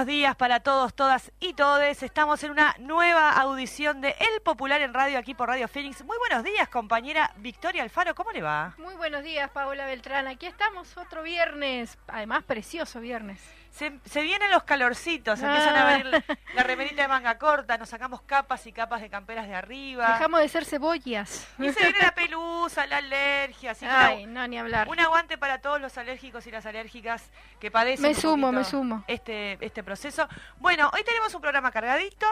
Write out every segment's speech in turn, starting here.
Buenos días para todos, todas y todes. Estamos en una nueva audición de El Popular en Radio aquí por Radio Fénix. Muy buenos días, compañera Victoria Alfaro, ¿cómo le va? Muy buenos días, Paola Beltrán. Aquí estamos otro viernes, además precioso viernes. Se, vienen los calorcitos, empiezan a venir la, la, remerita de manga corta, nos sacamos capas y capas de camperas de arriba. Dejamos de ser cebollas. Y se viene la pelusa, la alergia, así Ay, no, ni hablar. Un aguante para todos los alérgicos y las alérgicas que padecen. Me sumo, me sumo. Este, este proceso. Bueno, hoy tenemos un programa cargadito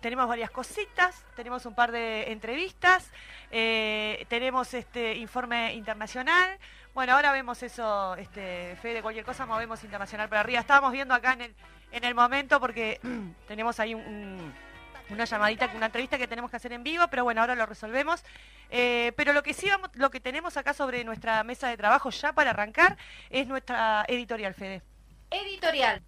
tenemos varias cositas, tenemos un par de entrevistas, eh, tenemos este informe internacional, bueno, ahora vemos eso, este, fe de cualquier cosa, movemos internacional para arriba. Estábamos viendo acá en el, en el momento porque tenemos ahí una llamadita, una entrevista que tenemos que hacer en vivo, pero bueno, ahora lo resolvemos. Eh, pero lo que sí vamos, lo que tenemos acá sobre nuestra mesa de trabajo ya para arrancar es nuestra editorial, Fede. Editorial.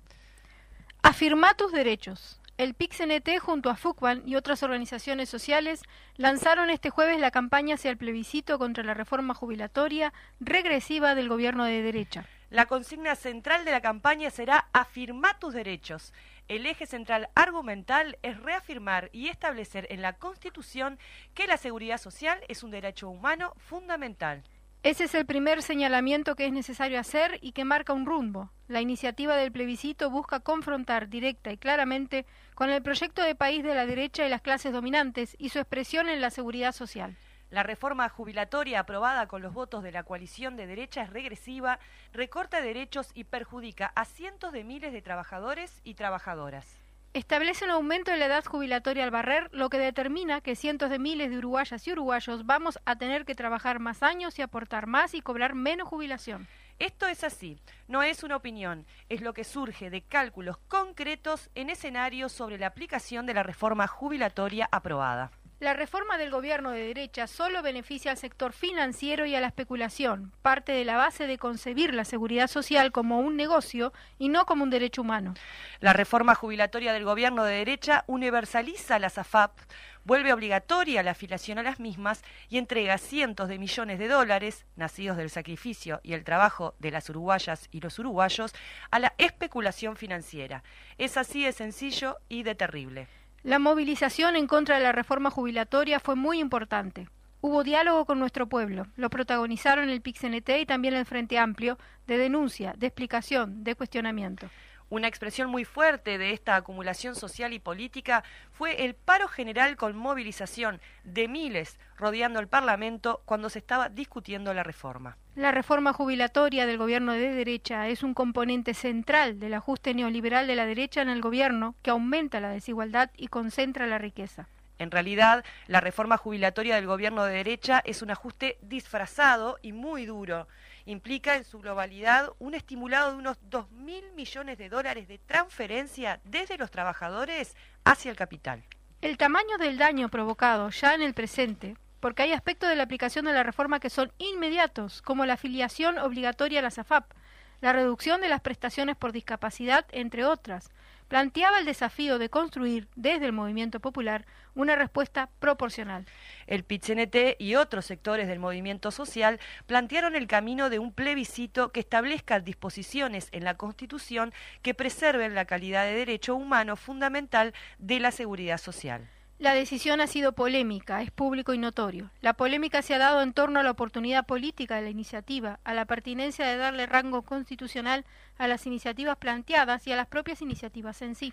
Afirma tus derechos. El PIXNT junto a FUCBAN y otras organizaciones sociales lanzaron este jueves la campaña hacia el plebiscito contra la reforma jubilatoria regresiva del gobierno de derecha. La consigna central de la campaña será afirmar tus derechos. El eje central argumental es reafirmar y establecer en la Constitución que la seguridad social es un derecho humano fundamental. Ese es el primer señalamiento que es necesario hacer y que marca un rumbo. La iniciativa del plebiscito busca confrontar directa y claramente con el proyecto de país de la derecha y las clases dominantes y su expresión en la seguridad social. La reforma jubilatoria aprobada con los votos de la coalición de derecha es regresiva, recorta derechos y perjudica a cientos de miles de trabajadores y trabajadoras. Establece un aumento de la edad jubilatoria al barrer, lo que determina que cientos de miles de uruguayas y uruguayos vamos a tener que trabajar más años y aportar más y cobrar menos jubilación. Esto es así, no es una opinión, es lo que surge de cálculos concretos en escenarios sobre la aplicación de la reforma jubilatoria aprobada. La reforma del gobierno de derecha solo beneficia al sector financiero y a la especulación, parte de la base de concebir la seguridad social como un negocio y no como un derecho humano. La reforma jubilatoria del gobierno de derecha universaliza las AFAP, vuelve obligatoria la afiliación a las mismas y entrega cientos de millones de dólares, nacidos del sacrificio y el trabajo de las uruguayas y los uruguayos, a la especulación financiera. Es así de sencillo y de terrible. La movilización en contra de la reforma jubilatoria fue muy importante. Hubo diálogo con nuestro pueblo, lo protagonizaron el PIXNT y también el Frente Amplio, de denuncia, de explicación, de cuestionamiento. Una expresión muy fuerte de esta acumulación social y política fue el paro general con movilización de miles rodeando el Parlamento cuando se estaba discutiendo la reforma. La reforma jubilatoria del gobierno de derecha es un componente central del ajuste neoliberal de la derecha en el gobierno que aumenta la desigualdad y concentra la riqueza. En realidad, la reforma jubilatoria del gobierno de derecha es un ajuste disfrazado y muy duro implica en su globalidad un estimulado de unos 2.000 millones de dólares de transferencia desde los trabajadores hacia el capital. El tamaño del daño provocado ya en el presente, porque hay aspectos de la aplicación de la reforma que son inmediatos, como la afiliación obligatoria a la SAFAP, la reducción de las prestaciones por discapacidad, entre otras, planteaba el desafío de construir desde el movimiento popular una respuesta proporcional. El PITCNT y otros sectores del movimiento social plantearon el camino de un plebiscito que establezca disposiciones en la Constitución que preserven la calidad de derecho humano fundamental de la seguridad social. La decisión ha sido polémica, es público y notorio. La polémica se ha dado en torno a la oportunidad política de la iniciativa, a la pertinencia de darle rango constitucional a las iniciativas planteadas y a las propias iniciativas en sí.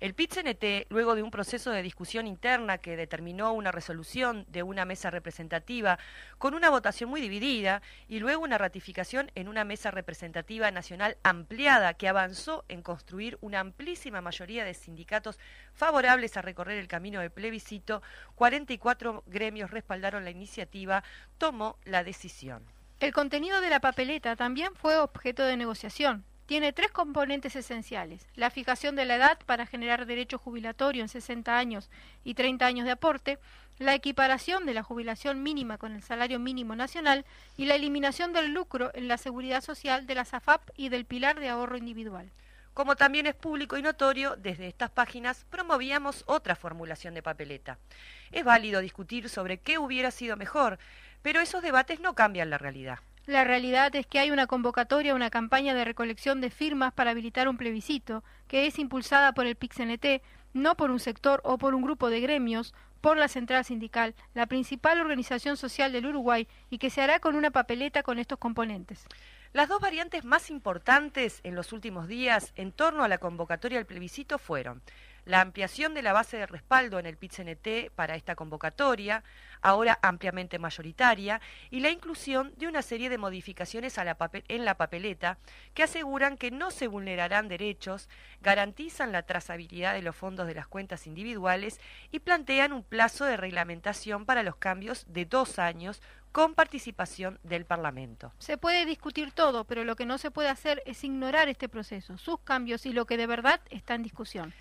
El PIT-CNT, luego de un proceso de discusión interna que determinó una resolución de una mesa representativa con una votación muy dividida y luego una ratificación en una mesa representativa nacional ampliada que avanzó en construir una amplísima mayoría de sindicatos favorables a recorrer el camino de plebiscito, 44 gremios respaldaron la iniciativa, tomó la decisión. El contenido de la papeleta también fue objeto de negociación tiene tres componentes esenciales. La fijación de la edad para generar derecho jubilatorio en 60 años y 30 años de aporte, la equiparación de la jubilación mínima con el salario mínimo nacional y la eliminación del lucro en la seguridad social de la SAFAP y del pilar de ahorro individual. Como también es público y notorio, desde estas páginas promovíamos otra formulación de papeleta. Es válido discutir sobre qué hubiera sido mejor, pero esos debates no cambian la realidad. La realidad es que hay una convocatoria, una campaña de recolección de firmas para habilitar un plebiscito, que es impulsada por el PIXNT, no por un sector o por un grupo de gremios, por la Central Sindical, la principal organización social del Uruguay, y que se hará con una papeleta con estos componentes. Las dos variantes más importantes en los últimos días en torno a la convocatoria del plebiscito fueron la ampliación de la base de respaldo en el PIT-CNT para esta convocatoria, ahora ampliamente mayoritaria, y la inclusión de una serie de modificaciones en la papeleta que aseguran que no se vulnerarán derechos, garantizan la trazabilidad de los fondos de las cuentas individuales y plantean un plazo de reglamentación para los cambios de dos años con participación del Parlamento. Se puede discutir todo, pero lo que no se puede hacer es ignorar este proceso, sus cambios y lo que de verdad está en discusión.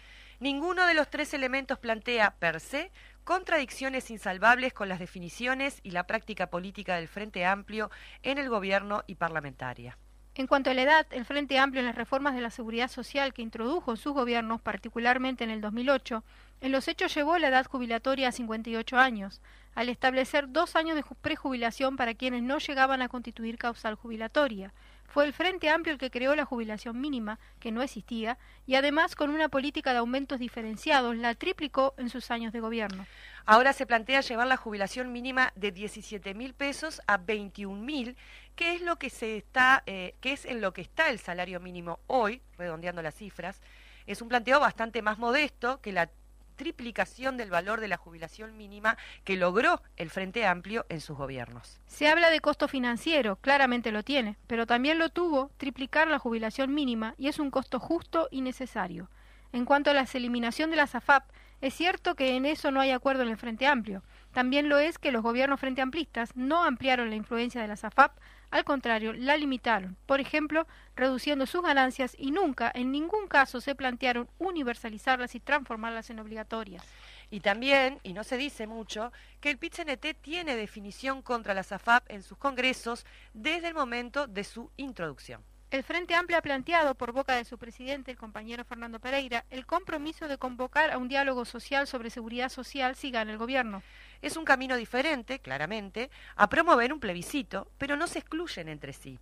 Ninguno de los tres elementos plantea, per se, contradicciones insalvables con las definiciones y la práctica política del Frente Amplio en el gobierno y parlamentaria. En cuanto a la edad, el Frente Amplio en las reformas de la seguridad social que introdujo en sus gobiernos, particularmente en el 2008, en los hechos llevó la edad jubilatoria a 58 años, al establecer dos años de prejubilación para quienes no llegaban a constituir causal jubilatoria, fue el Frente Amplio el que creó la jubilación mínima, que no existía, y además con una política de aumentos diferenciados la triplicó en sus años de gobierno. Ahora se plantea llevar la jubilación mínima de 17 mil pesos a 21 mil, que es lo que se está, eh, que es en lo que está el salario mínimo hoy, redondeando las cifras. Es un planteo bastante más modesto que la triplicación del valor de la jubilación mínima que logró el Frente Amplio en sus gobiernos. Se habla de costo financiero, claramente lo tiene, pero también lo tuvo triplicar la jubilación mínima y es un costo justo y necesario. En cuanto a la eliminación de la SAFAP, es cierto que en eso no hay acuerdo en el Frente Amplio. También lo es que los gobiernos frente amplistas no ampliaron la influencia de la SAFAP al contrario, la limitaron, por ejemplo, reduciendo sus ganancias y nunca, en ningún caso, se plantearon universalizarlas y transformarlas en obligatorias. Y también, y no se dice mucho, que el pit tiene definición contra la SAFAP en sus congresos desde el momento de su introducción. El Frente Amplio ha planteado, por boca de su presidente, el compañero Fernando Pereira, el compromiso de convocar a un diálogo social sobre seguridad social si gana el gobierno. Es un camino diferente, claramente, a promover un plebiscito, pero no se excluyen entre sí.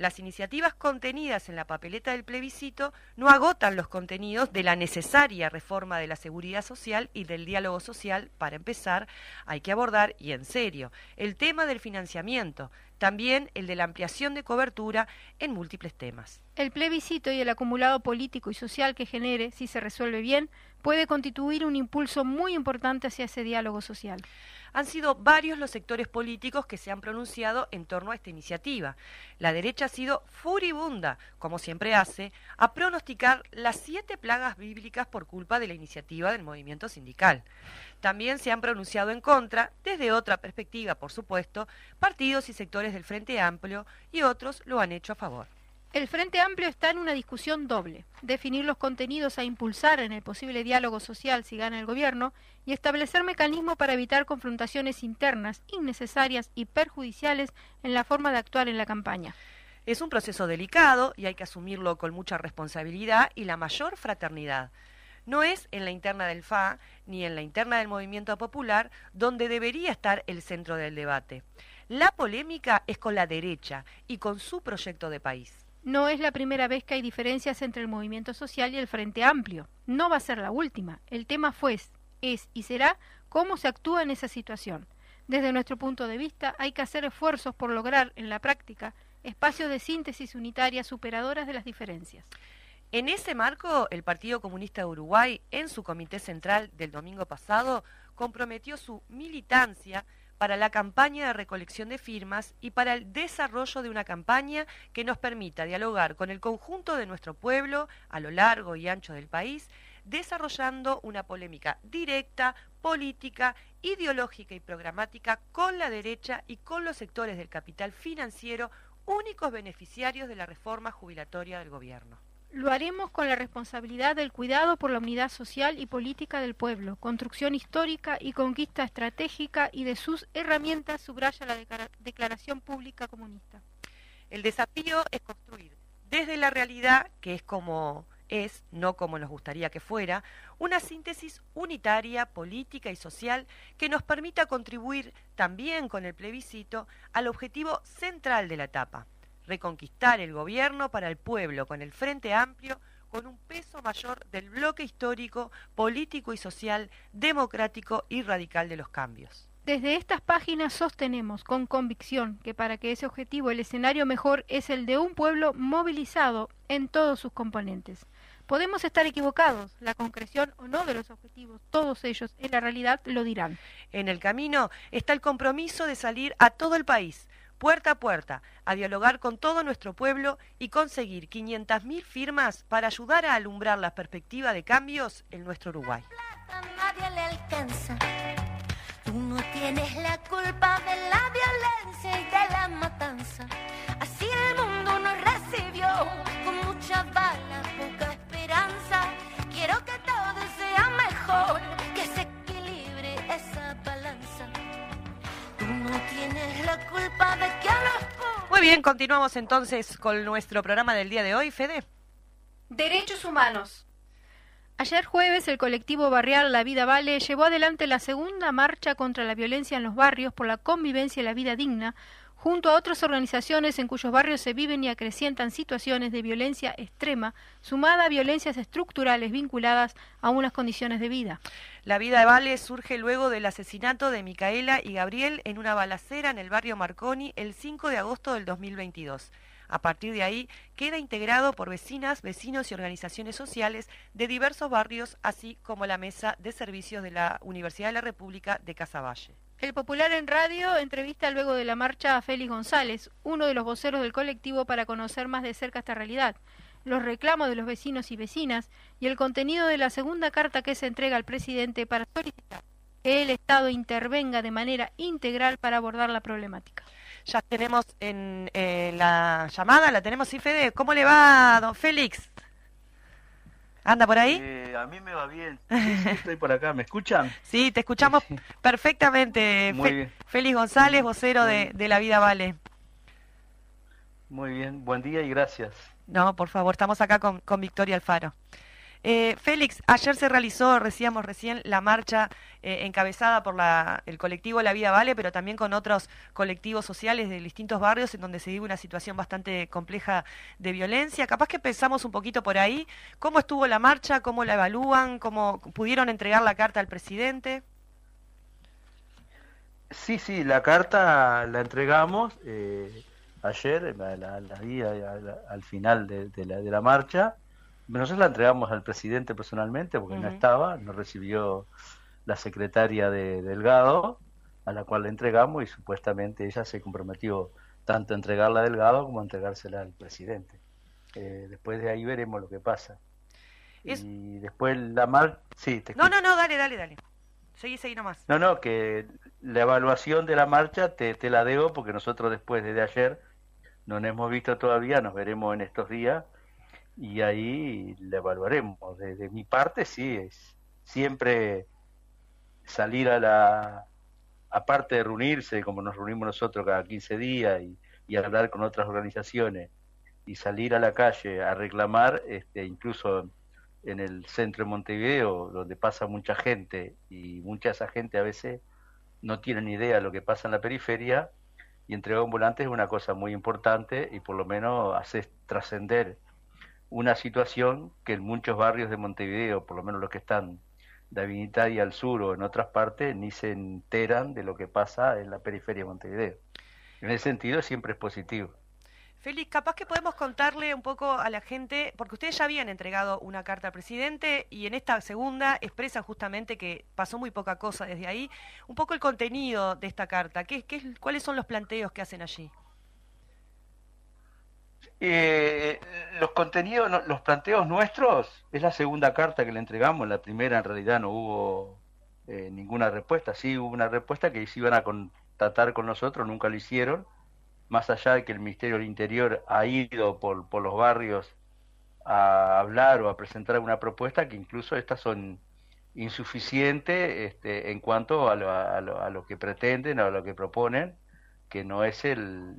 Las iniciativas contenidas en la papeleta del plebiscito no agotan los contenidos de la necesaria reforma de la seguridad social y del diálogo social. Para empezar, hay que abordar, y en serio, el tema del financiamiento, también el de la ampliación de cobertura en múltiples temas. El plebiscito y el acumulado político y social que genere, si se resuelve bien, puede constituir un impulso muy importante hacia ese diálogo social. Han sido varios los sectores políticos que se han pronunciado en torno a esta iniciativa. La derecha ha sido furibunda, como siempre hace, a pronosticar las siete plagas bíblicas por culpa de la iniciativa del movimiento sindical. También se han pronunciado en contra, desde otra perspectiva, por supuesto, partidos y sectores del Frente Amplio y otros lo han hecho a favor. El Frente Amplio está en una discusión doble, definir los contenidos a impulsar en el posible diálogo social si gana el gobierno y establecer mecanismos para evitar confrontaciones internas innecesarias y perjudiciales en la forma de actuar en la campaña. Es un proceso delicado y hay que asumirlo con mucha responsabilidad y la mayor fraternidad. No es en la interna del FA ni en la interna del movimiento popular donde debería estar el centro del debate. La polémica es con la derecha y con su proyecto de país. No es la primera vez que hay diferencias entre el movimiento social y el Frente Amplio. No va a ser la última. El tema fue, es y será cómo se actúa en esa situación. Desde nuestro punto de vista, hay que hacer esfuerzos por lograr, en la práctica, espacios de síntesis unitaria superadoras de las diferencias. En ese marco, el Partido Comunista de Uruguay, en su comité central del domingo pasado, comprometió su militancia para la campaña de recolección de firmas y para el desarrollo de una campaña que nos permita dialogar con el conjunto de nuestro pueblo a lo largo y ancho del país, desarrollando una polémica directa, política, ideológica y programática con la derecha y con los sectores del capital financiero, únicos beneficiarios de la reforma jubilatoria del gobierno. Lo haremos con la responsabilidad del cuidado por la unidad social y política del pueblo, construcción histórica y conquista estratégica y de sus herramientas, subraya la Declaración Pública Comunista. El desafío es construir desde la realidad, que es como es, no como nos gustaría que fuera, una síntesis unitaria, política y social que nos permita contribuir también con el plebiscito al objetivo central de la etapa, reconquistar el gobierno para el pueblo con el Frente Amplio, con un peso mayor del bloque histórico, político y social, democrático y radical de los cambios. Desde estas páginas sostenemos con convicción que para que ese objetivo el escenario mejor es el de un pueblo movilizado en todos sus componentes. Podemos estar equivocados, la concreción o no de los objetivos, todos ellos en la realidad lo dirán. En el camino está el compromiso de salir a todo el país, puerta a puerta, a dialogar con todo nuestro pueblo y conseguir 500.000 firmas para ayudar a alumbrar la perspectiva de cambios en nuestro Uruguay. La culpa de que a los pobres Muy bien, continuamos entonces con nuestro programa del día de hoy, Fede. Derechos humanos. Ayer jueves el colectivo barrial La Vida Vale llevó adelante la segunda marcha contra la violencia en los barrios por la convivencia y la vida digna, junto a otras organizaciones en cuyos barrios se viven y acrecientan situaciones de violencia extrema, sumada a violencias estructurales vinculadas a unas condiciones de vida. La vida de Vale surge luego del asesinato de Micaela y Gabriel en una balacera en el barrio Marconi el 5 de agosto del 2022. A partir de ahí queda integrado por vecinas, vecinos y organizaciones sociales de diversos barrios, así como la Mesa de Servicios de la Universidad de la República de Casaballe. El Popular en Radio entrevista luego de la marcha a Félix González, uno de los voceros del colectivo, para conocer más de cerca esta realidad, los reclamos de los vecinos y vecinas y el contenido de la segunda carta que se entrega al presidente para solicitar que el Estado intervenga de manera integral para abordar la problemática. Ya tenemos en eh, la llamada, la tenemos, sí, Fede. ¿Cómo le va, don Félix? ¿Anda por ahí? Eh, a mí me va bien. Estoy por acá. ¿Me escuchan? Sí, te escuchamos perfectamente. Muy Fe- bien. Félix González, vocero de, de La Vida Vale. Muy bien. Buen día y gracias. No, por favor, estamos acá con, con Victoria Alfaro. Eh, Félix, ayer se realizó, decíamos recién, la marcha eh, encabezada por la- el colectivo La Vida Vale, pero también con otros colectivos sociales de distintos barrios en donde se vive una situación bastante compleja de violencia. Capaz que pensamos un poquito por ahí. ¿Cómo estuvo la marcha? ¿Cómo la evalúan? ¿Cómo pudieron entregar la carta al presidente? Sí, sí, la carta la entregamos eh, ayer, la, al final de, de la marcha. Nosotros la entregamos al presidente personalmente porque no estaba, nos recibió la secretaria de Delgado, a la cual la entregamos y supuestamente ella se comprometió tanto a entregarla a Delgado como a entregársela al presidente. Eh, después de ahí veremos lo que pasa. Es- Y después la marcha... Sí, te No, no, no, dale, dale, dale. Seguí, seguí nomás. No, no, que la evaluación de la marcha te, te la debo porque nosotros después desde ayer no nos hemos visto todavía, nos veremos en estos días y ahí la evaluaremos. De, de mi parte sí, es siempre salir a la, aparte de reunirse como nos reunimos nosotros cada 15 días y, y hablar con otras organizaciones y salir a la calle a reclamar, este, incluso en el centro de Montevideo, donde pasa mucha gente y mucha esa gente a veces no tiene ni idea de lo que pasa en la periferia, y entregar un es una cosa muy importante y por lo menos hace trascender una situación que en muchos barrios de Montevideo, por lo menos los que están de Avenida y al sur o en otras partes, ni se enteran de lo que pasa en la periferia de Montevideo. En ese sentido siempre es positivo. Félix, capaz que podemos contarle un poco a la gente, porque ustedes ya habían entregado una carta al presidente y en esta segunda expresan justamente que pasó muy poca cosa desde ahí. Un poco el contenido de esta carta, ¿qué, qué, ¿cuáles son los planteos que hacen allí? Eh, los contenidos, los planteos nuestros, es la segunda carta que le entregamos, la primera en realidad no hubo eh, ninguna respuesta, sí hubo una respuesta que se iban a contactar con nosotros, nunca lo hicieron. Más allá de que el Ministerio del Interior ha ido por, por los barrios a hablar o a presentar una propuesta, que incluso estas son insuficientes este, en cuanto a lo, a, lo, a lo, que pretenden o a lo que proponen, que no es el,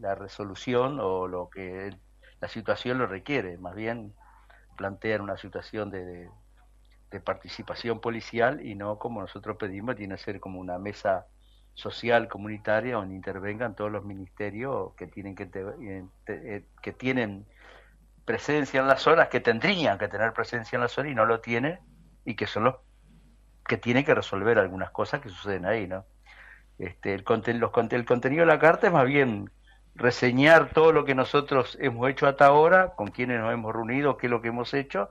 la resolución o lo que la situación lo requiere, más bien plantean una situación de, de participación policial y no como nosotros pedimos, tiene que ser como una mesa social comunitaria donde intervengan todos los ministerios que tienen que, eh, eh, que tienen presencia en las zonas que tendrían que tener presencia en la zona y no lo tienen y que son los que tienen que resolver algunas cosas que suceden ahí no este el, los, el contenido de la carta es más bien reseñar todo lo que nosotros hemos hecho hasta ahora con quienes nos hemos reunido qué es lo que hemos hecho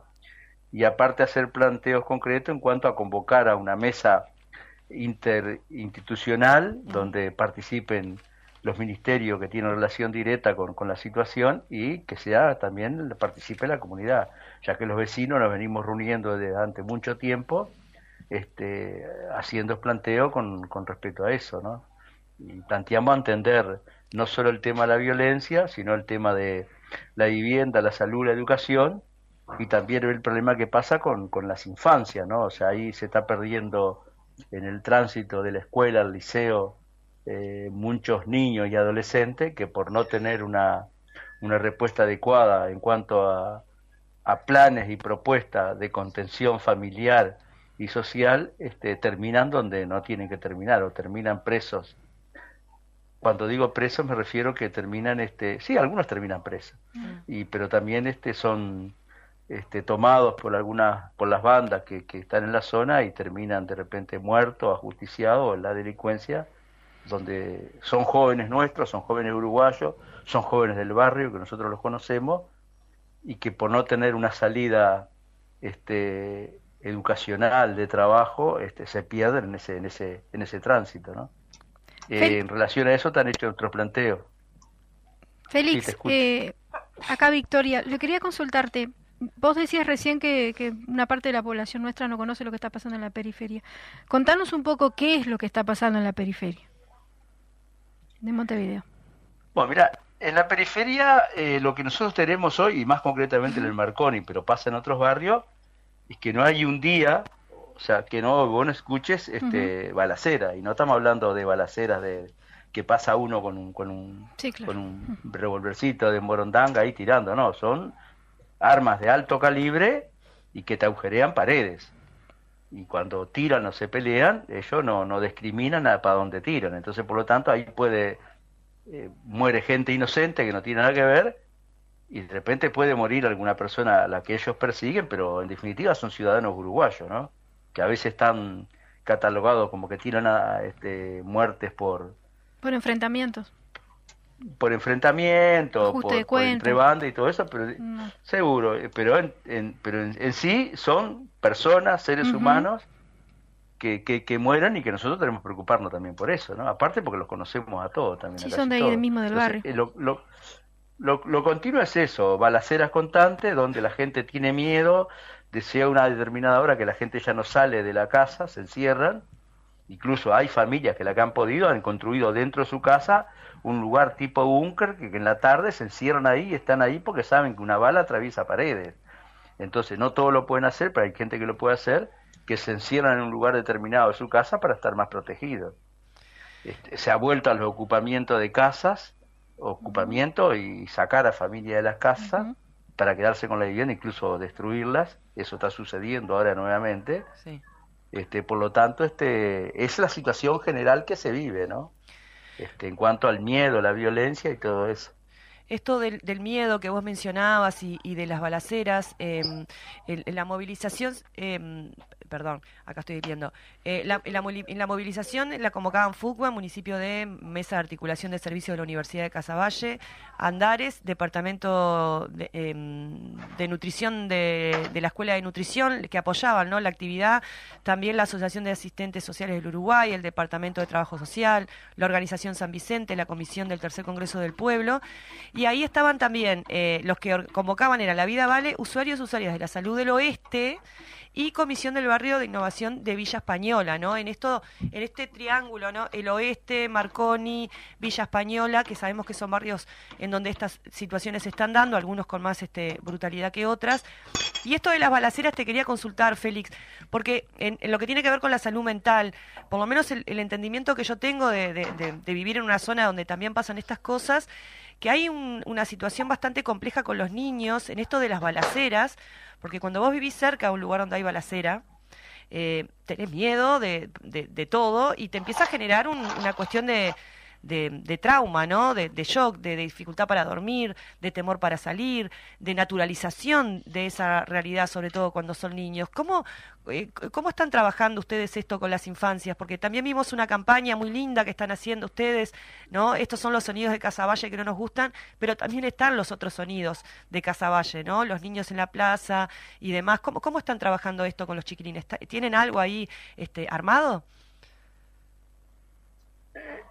y aparte hacer planteos concretos en cuanto a convocar a una mesa interinstitucional donde participen los ministerios que tienen relación directa con, con, la situación y que sea también participe la comunidad, ya que los vecinos nos venimos reuniendo desde hace mucho tiempo, este, haciendo planteo con, con respecto a eso, ¿no? Y planteamos entender no solo el tema de la violencia, sino el tema de la vivienda, la salud, la educación, y también el problema que pasa con, con las infancias, ¿no? O sea, ahí se está perdiendo en el tránsito de la escuela al liceo eh, muchos niños y adolescentes que por no tener una, una respuesta adecuada en cuanto a, a planes y propuestas de contención familiar y social este, terminan donde no tienen que terminar o terminan presos. Cuando digo presos me refiero que terminan, este, sí, algunos terminan presos, mm. y, pero también este, son este, tomados por algunas por las bandas que, que, están en la zona y terminan de repente muertos, ajusticiados en la delincuencia, donde son jóvenes nuestros, son jóvenes uruguayos, son jóvenes del barrio que nosotros los conocemos y que por no tener una salida este, educacional de trabajo este, se pierden en ese en ese en ese tránsito, ¿no? Eh, en relación a eso te han hecho otros planteos. Félix, eh, acá Victoria, le quería consultarte, Vos decías recién que, una parte de la población nuestra no conoce lo que está pasando en la periferia. Contanos un poco qué es lo que está pasando en la periferia de Montevideo. Bueno, mira, en la periferia eh, lo que nosotros tenemos hoy, y más concretamente en el Marconi, pero pasa en otros barrios, es que no hay un día, o sea, que no vos no escuches este, balacera, y no estamos hablando de balaceras de que pasa uno con un, con un, con un revolvercito de morondanga ahí tirando, no, son armas de alto calibre y que te agujerean paredes. Y cuando tiran o se pelean, ellos no, no discriminan para dónde tiran. Entonces, por lo tanto, ahí puede, eh, muere gente inocente que no tiene nada que ver y de repente puede morir alguna persona a la que ellos persiguen, pero en definitiva son ciudadanos uruguayos, ¿no? Que a veces están catalogados como que tiran a, este, muertes por... Por enfrentamientos por enfrentamiento, por, entre bandas y todo eso, pero seguro, eh, pero en, pero en, sí son personas, seres humanos que, que, que, mueran y que nosotros tenemos que preocuparnos también por eso, ¿no? Aparte porque los conocemos a todos también. Sí, son de ahí mismo del barrio. Eh, lo, lo, lo, continuo es eso, balaceras constantes donde la gente tiene miedo, desea una determinada hora que la gente ya no sale de la casa, se encierran, incluso hay familias que la que han podido han construido dentro de su casa un lugar tipo búnker que, en la tarde se encierran ahí y están ahí porque saben que una bala atraviesa paredes. Entonces, no todo lo pueden hacer, pero hay gente que lo puede hacer, que se encierran en un lugar determinado de su casa para estar más protegidos. Este, se ha vuelto a los ocupamientos de casas ocupamiento y sacar a familia de las casas para quedarse con la vivienda, incluso destruirlas. Eso está sucediendo ahora nuevamente. Este, por lo tanto, este, es la situación general que se vive, ¿no? Este, en cuanto al miedo, la violencia y todo eso esto del, miedo que vos mencionabas y, de las balaceras, eh, la movilización, eh, perdón, acá estoy viendo, eh, la, la movilización la convocaban FUCBA, municipio de Mesa de Articulación de Servicios de la Universidad de Casaballe, Andares, Departamento de, em, Nutrición de, la Escuela de Nutrición, que apoyaban ¿no? la actividad, también la Asociación de Asistentes Sociales del Uruguay, el Departamento de Trabajo Social, la Organización San Vicente, la Comisión del Tercer Congreso del Pueblo, y ahí estaban también eh, los que convocaban era la Vida Vale, usuarios y usuarias de la salud del oeste, y Comisión del Barrio de Innovación de Villa Española, ¿no? En esto, en este triángulo, ¿no? El oeste, Marconi, Villa Española, que sabemos que son barrios en donde estas situaciones se están dando, algunos con más este, brutalidad que otras. Y esto de las balaceras te quería consultar, Félix, porque en, lo que tiene que ver con la salud mental, por lo menos el, entendimiento que yo tengo de, vivir en una zona donde también pasan estas cosas, que hay una situación bastante compleja con los niños en esto de las balaceras, porque cuando vos vivís cerca de un lugar donde hay balacera, eh, tenés miedo de, de, todo y te empieza a generar una cuestión de, de, trauma, ¿no? De, shock, de, dificultad para dormir, de temor para salir, de naturalización de esa realidad, sobre todo cuando son niños. ¿Cómo, eh, ¿Cómo están trabajando ustedes esto con las infancias? Porque también vimos una campaña muy linda que están haciendo ustedes, ¿no? Estos son los sonidos de Casaballe que no nos gustan, pero también están los otros sonidos de Casaballe, ¿no? Los niños en la plaza y demás. ¿Cómo, cómo están trabajando esto con los chiquilines? ¿Tienen algo ahí este, armado?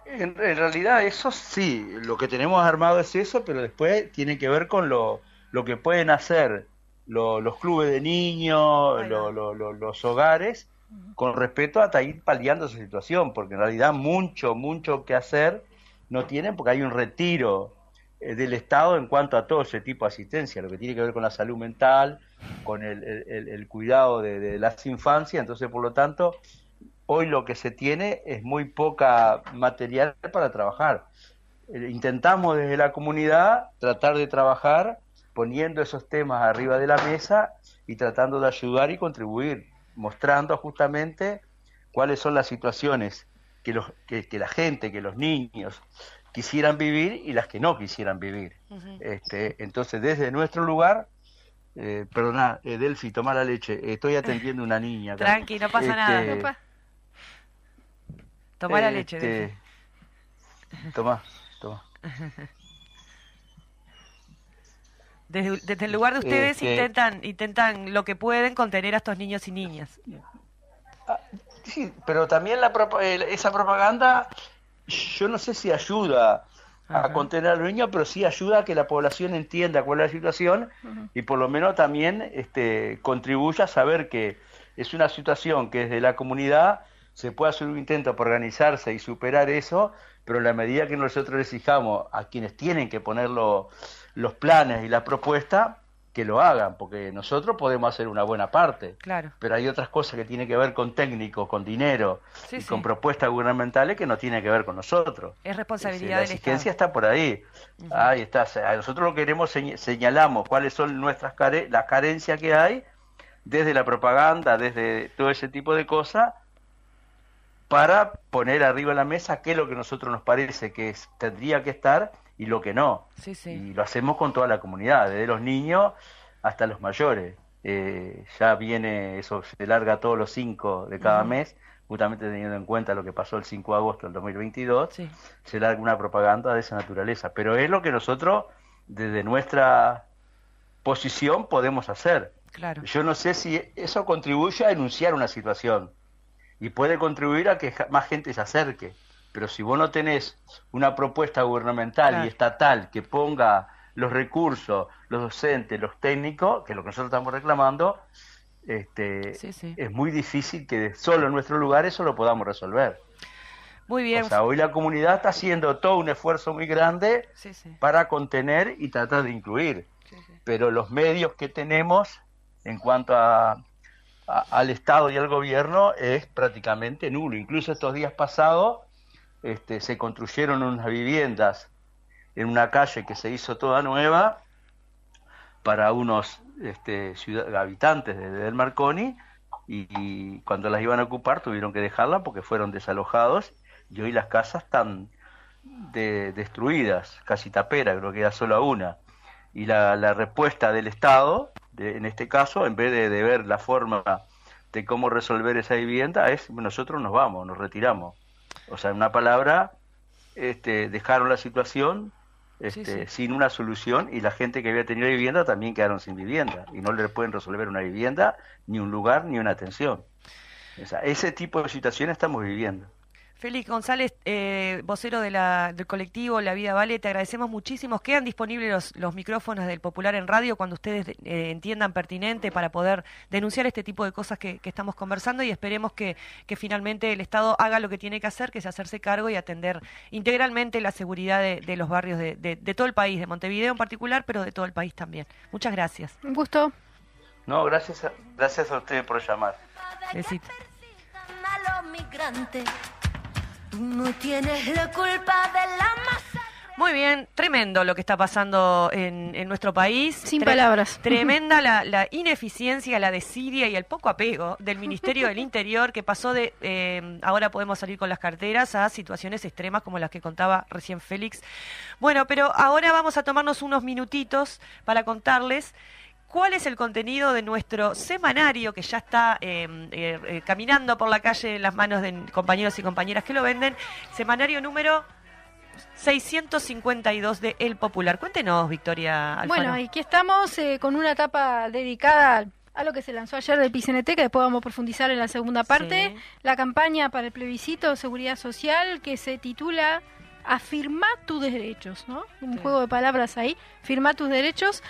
En, realidad eso sí, lo que tenemos armado es eso, pero después tiene que ver con lo, lo que pueden hacer los clubes de niños, los hogares, con respecto a ir paliando esa situación, porque en realidad mucho, mucho que hacer no tienen porque hay un retiro eh, del Estado en cuanto a todo ese tipo de asistencia, lo que tiene que ver con la salud mental, con el, el, cuidado de, de, las infancias, entonces por lo tanto hoy lo que se tiene es muy poca material para trabajar. Eh, intentamos desde la comunidad tratar de trabajar poniendo esos temas arriba de la mesa y tratando de ayudar y contribuir, mostrando justamente cuáles son las situaciones que, los, que, la gente, que los niños quisieran vivir y las que no quisieran vivir. este, entonces, desde nuestro lugar, eh, perdona, eh, Delphi, toma la leche, estoy atendiendo a una niña. Tranqui, no pasa nada. Este, Toma la leche. Este, toma, toma. Desde, el lugar de ustedes este, intentan intentan lo que pueden contener a estos niños y niñas. Ah, sí, pero también la, esa propaganda, yo no sé si ayuda a contener a los niños, pero sí ayuda a que la población entienda cuál es la situación y por lo menos también este, contribuya a saber que es una situación que desde la comunidad se puede hacer un intento por organizarse y superar eso, pero en la medida que nosotros exijamos a quienes tienen que poner los planes y la propuesta, que lo hagan, porque nosotros podemos hacer una buena parte, claro. pero hay otras cosas que tienen que ver con técnicos, con dinero y con propuestas gubernamentales que no tienen que ver con nosotros. Es responsabilidad de La asistencia está por ahí. Ahí está. Nosotros lo queremos señalamos cuáles son nuestras las carencias que hay desde la propaganda, desde todo ese tipo de cosas para poner arriba de la mesa qué es lo que a nosotros nos parece que tendría que estar y lo que no. Y lo hacemos con toda la comunidad, desde los niños hasta los mayores. Eh, ya viene, eso se larga todos los cinco de cada mes, justamente teniendo en cuenta lo que pasó el 5 de agosto del 2022, se larga una propaganda de esa naturaleza. Pero es lo que nosotros, desde nuestra posición, podemos hacer. Claro. Yo no sé si eso contribuye a denunciar una situación y puede contribuir a que más gente se acerque. Pero si vos no tenés una propuesta gubernamental y estatal que ponga los recursos, los docentes, los técnicos, que es lo que nosotros estamos reclamando, este, es muy difícil que solo en nuestro lugar eso lo podamos resolver. Muy bien. O sea, hoy la comunidad está haciendo todo un esfuerzo muy grande para contener y tratar de incluir. Pero los medios que tenemos en cuanto a al Estado y al gobierno es prácticamente nulo. Incluso estos días pasados este, se construyeron unas viviendas en una calle que se hizo toda nueva para unos este, ciudad- habitantes de Del Marconi y, cuando las iban a ocupar tuvieron que dejarla porque fueron desalojados y hoy las casas están de- destruidas, casi tapera, creo que queda solo una. Y la respuesta del Estado, de- en este caso, en vez de, de ver la forma de cómo resolver esa vivienda, es nosotros nos vamos, nos retiramos. O sea, en una palabra, este, dejaron la situación este, sin una solución y la gente que había tenido vivienda también quedaron sin vivienda y no le pueden resolver una vivienda, ni un lugar, ni una atención. O sea, ese tipo de situaciones estamos viviendo. Félix González, eh, vocero de la- del colectivo La Vida Vale, te agradecemos muchísimo. Quedan disponibles los, los micrófonos del Popular en radio cuando ustedes eh, entiendan pertinente para poder denunciar este tipo de cosas que, que estamos conversando y esperemos que, que finalmente el Estado haga lo que tiene que hacer, que es hacerse cargo y atender integralmente la seguridad de, de los barrios de, de- de todo el país, de Montevideo en particular, pero de todo el país también. Muchas gracias. Un gusto. No, gracias a, gracias a ustedes por llamar. Besito. a los migrantes. Tú no tienes la culpa de la masa. Muy bien, tremendo lo que está pasando en, en nuestro país. Sin Tre- palabras. Tremenda la, la ineficiencia, la desidia y el poco apego del Ministerio del Interior que pasó de eh, ahora podemos salir con las carteras a situaciones extremas como las que contaba recién Félix. Bueno, pero ahora vamos a tomarnos unos minutitos para contarles cuál es el contenido de nuestro semanario que ya está eh, eh, eh, caminando por la calle en las manos de compañeros y compañeras que lo venden. Semanario número 652 de El Popular. Cuéntenos, Victoria Alfaro. Bueno, aquí estamos eh, con una etapa dedicada a lo que se lanzó ayer del PCNT, que después vamos a profundizar en la segunda parte. Sí. La campaña para el plebiscito de seguridad social que se titula Afirma tus derechos, ¿no? Un Sí. juego de palabras ahí, firma tus derechos.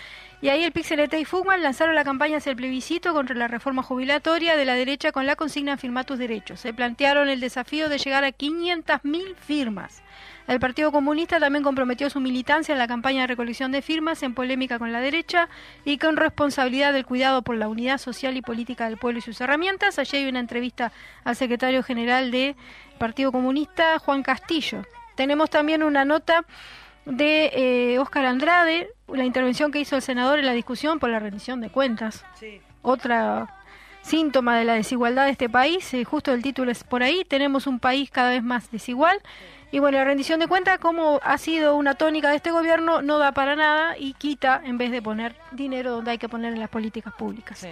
Y ahí el PIXLT y Fugman lanzaron la campaña hacia el plebiscito contra la reforma jubilatoria de la derecha con la consigna Firma tus derechos. Se plantearon el desafío de llegar a 500.000 firmas. El Partido Comunista también comprometió su militancia en la campaña de recolección de firmas en polémica con la derecha y con responsabilidad del cuidado por la unidad social y política del pueblo y sus herramientas. Allí hay una entrevista al secretario general del Partido Comunista, Juan Castillo. Tenemos también una nota de eh, Óscar Andrade, la intervención que hizo el senador en la discusión por la rendición de cuentas Sí. otra síntoma de la desigualdad de este país, eh, justo el título es por ahí, tenemos un país cada vez más desigual. Y bueno, la rendición de cuentas, como ha sido una tónica de este gobierno, no da para nada y quita en vez de poner dinero donde hay que poner en las políticas públicas. Sí.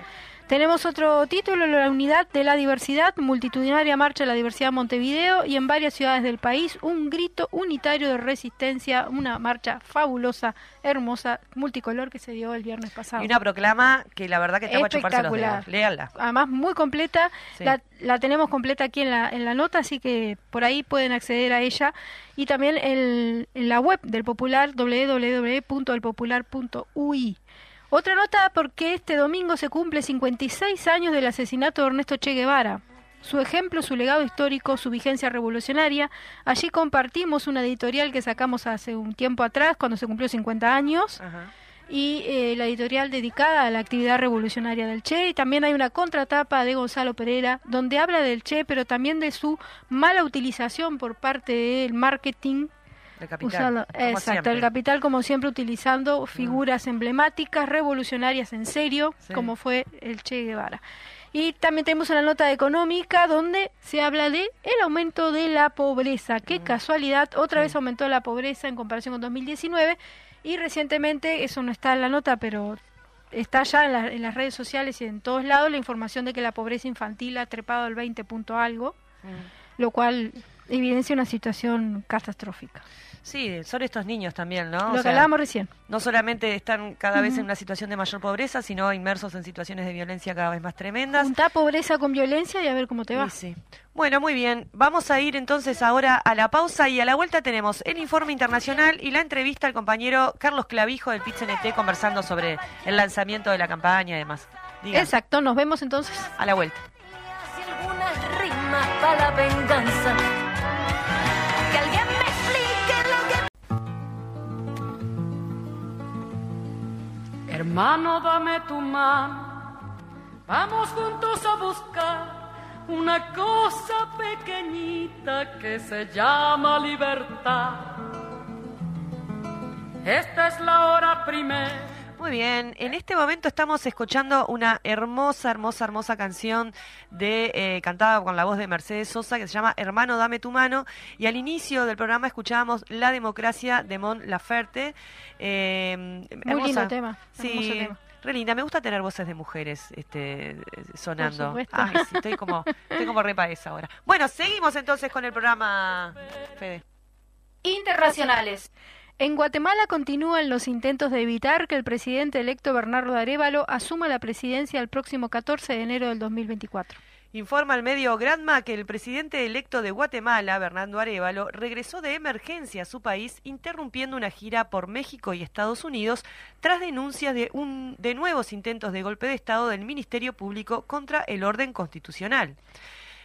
Tenemos otro título, la unidad de la diversidad, multitudinaria marcha de la diversidad en Montevideo y en varias ciudades del país, un grito unitario de resistencia, una marcha fabulosa, hermosa, multicolor que se dio el viernes pasado. Y una proclama que la verdad que está para chuparse los dedos. Además muy completa, Sí. la, la tenemos completa aquí en la, en la nota, así que por ahí pueden acceder a ella y también el- en la web del Popular, www.elpopular.ui. Otra nota porque este domingo se cumple 56 años del asesinato de Ernesto Che Guevara. Su ejemplo, su legado histórico, su vigencia revolucionaria. Allí compartimos una editorial que sacamos hace un tiempo atrás, cuando se cumplió 50 años Ajá. y eh, la editorial dedicada a la actividad revolucionaria del Che. Y también hay una contratapa de Gonzalo Pereira, donde habla del Che, pero también de su mala utilización por parte del marketing. De capital. usando- exacto, siempre. el capital como siempre utilizando figuras emblemáticas, revolucionarias en serio, Sí. como fue el Che Guevara. Y también tenemos una nota económica donde se habla de el aumento de la pobreza. Qué casualidad, otra vez aumentó la pobreza en comparación con 2019 y recientemente, eso no está en la nota, pero está ya en, la- en las redes sociales y en todos lados la información de que la pobreza infantil ha trepado al 20 punto algo, Mm. lo cual evidencia una situación catastrófica. Sí, son estos niños también, ¿no? O lo que sea, hablábamos recién. no solamente están cada vez en una situación de mayor pobreza, sino inmersos en situaciones de violencia cada vez más tremendas. Juntá pobreza con violencia y a ver cómo te va. Y sí. Bueno, muy bien. Vamos a ir entonces ahora a la pausa y a la vuelta tenemos el informe internacional y la entrevista al compañero Carlos Clavijo del PITCNT conversando sobre el lanzamiento de la campaña y demás. Exacto, nos vemos entonces. a la vuelta. Hace algunas rimas para la venganza. Hermano, dame tu mano, vamos juntos a buscar una cosa pequeñita que se llama libertad. Esta es la hora primera. Muy bien, en este momento estamos escuchando una hermosa, hermosa, hermosa canción de eh, cantada con la voz de Mercedes Sosa que se llama Hermano, dame tu mano. Y al inicio del programa escuchábamos La democracia de Mon Laferte. Eh, Muy hermosa. lindo tema. Sí, hermoso tema. re linda. Me gusta tener voces de mujeres este, sonando. Ay, sí, estoy como, estoy como repaesa ahora. Bueno, seguimos entonces con el programa, Fede. Internacionales. En Guatemala continúan los intentos de evitar que el presidente electo Bernardo Arevalo asuma la presidencia el próximo 14 de enero del 2024. Informa al medio Granma que el presidente electo de Guatemala, Bernardo Arevalo, regresó de emergencia a su país, interrumpiendo una gira por México y Estados Unidos tras denuncias de, un, de nuevos intentos de golpe de Estado del Ministerio Público contra el orden constitucional.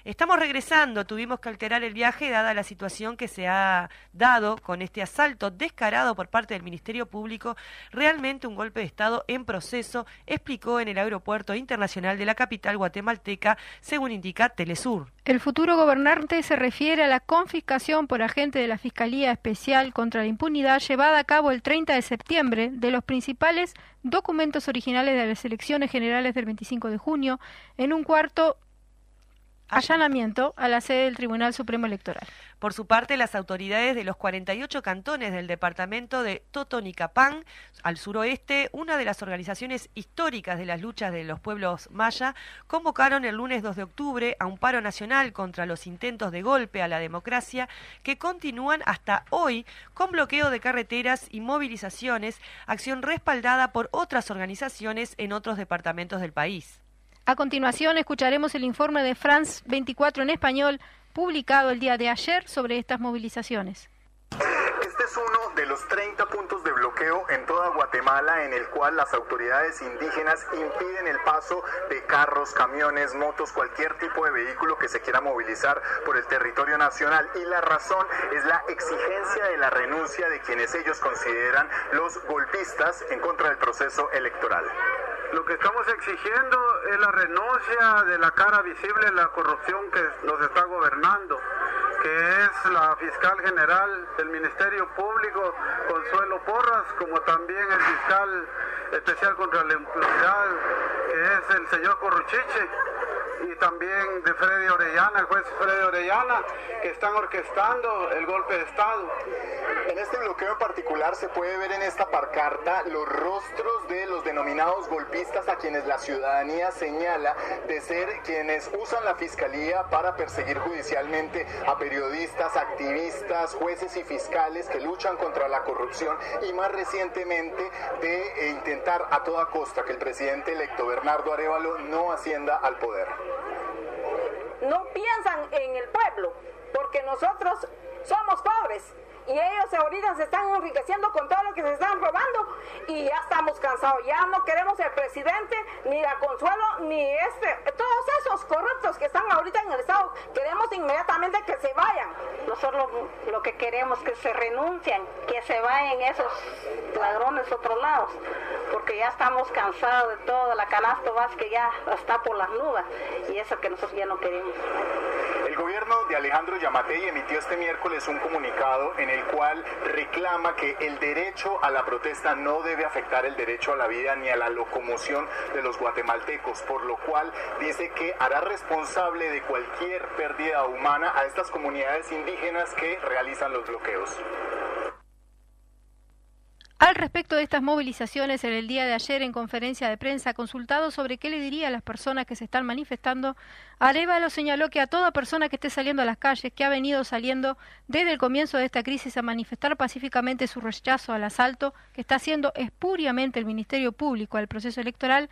Estamos regresando, tuvimos que alterar el viaje dada la situación que se ha dado con este asalto descarado por parte del Ministerio Público, realmente un golpe de Estado en proceso, explicó en el aeropuerto internacional de la capital guatemalteca, según indica Telesur. El futuro gobernante se refiere a la confiscación por agente de la Fiscalía Especial contra la Impunidad llevada a cabo el 30 de septiembre de los principales documentos originales de las elecciones generales del 25 de junio en un cuarto allanamiento a la sede del Tribunal Supremo Electoral. Por su parte, las autoridades de los 48 cantones del departamento de Totonicapán, al suroeste, una de las organizaciones históricas de las luchas de los pueblos maya, convocaron el lunes 2 de octubre a un paro nacional contra los intentos de golpe a la democracia que continúan hasta hoy con bloqueo de carreteras y movilizaciones, acción respaldada por otras organizaciones en otros departamentos del país. A continuación escucharemos el informe de France 24 en español publicado el día de ayer sobre estas movilizaciones. Este es uno de los 30 puntos de bloqueo en toda Guatemala en el cual las autoridades indígenas impiden el paso de carros, camiones, motos, cualquier tipo de vehículo que se quiera movilizar por el territorio nacional. Y la razón es la exigencia de la renuncia de quienes ellos consideran los golpistas en contra del proceso electoral. Lo que estamos exigiendo es la renuncia de la cara visible de la corrupción que nos está gobernando, que es la fiscal general del Ministerio Público, Consuelo Porras, como también el fiscal especial contra la impunidad, que es el señor Corruchiche, y también de Freddy Orellana, el juez Freddy Orellana, que están orquestando el golpe de Estado. En este bloqueo en particular se puede ver en esta parcarta los rostros de los denominados golpistas a quienes la ciudadanía señala de ser quienes usan la fiscalía para perseguir judicialmente a periodistas, activistas, jueces y fiscales que luchan contra la corrupción y más recientemente de eh, intentar a toda costa que el presidente electo Bernardo Arevalo no ascienda al poder. No piensan en el pueblo, porque nosotros somos pobres y ellos ahorita se están enriqueciendo con todo lo que se están robando y ya estamos cansados, ya no queremos el presidente, ni la Consuelo, ni este, todos esos corruptos que están ahorita en el Estado, queremos inmediatamente que se vayan. Nosotros lo, que queremos es que se renuncien, que se vayan esos ladrones otros lados, porque ya estamos cansados de todo, la canasta básica ya está por las nubes y eso que nosotros ya no queremos. El gobierno de Alejandro Yamatei emitió este miércoles un comunicado en el cual reclama que el derecho a la protesta no debe afectar el derecho a la vida ni a la locomoción de los guatemaltecos, por lo cual dice que hará responsable de cualquier pérdida humana a estas comunidades indígenas que realizan los bloqueos. Al respecto de estas movilizaciones, en el día de ayer en conferencia de prensa, consultado sobre qué le diría a las personas que se están manifestando, Arevalo señaló que a toda persona que esté saliendo a las calles, que ha venido saliendo desde el comienzo de esta crisis a manifestar pacíficamente su rechazo al asalto que está haciendo espuriamente el Ministerio Público al proceso electoral,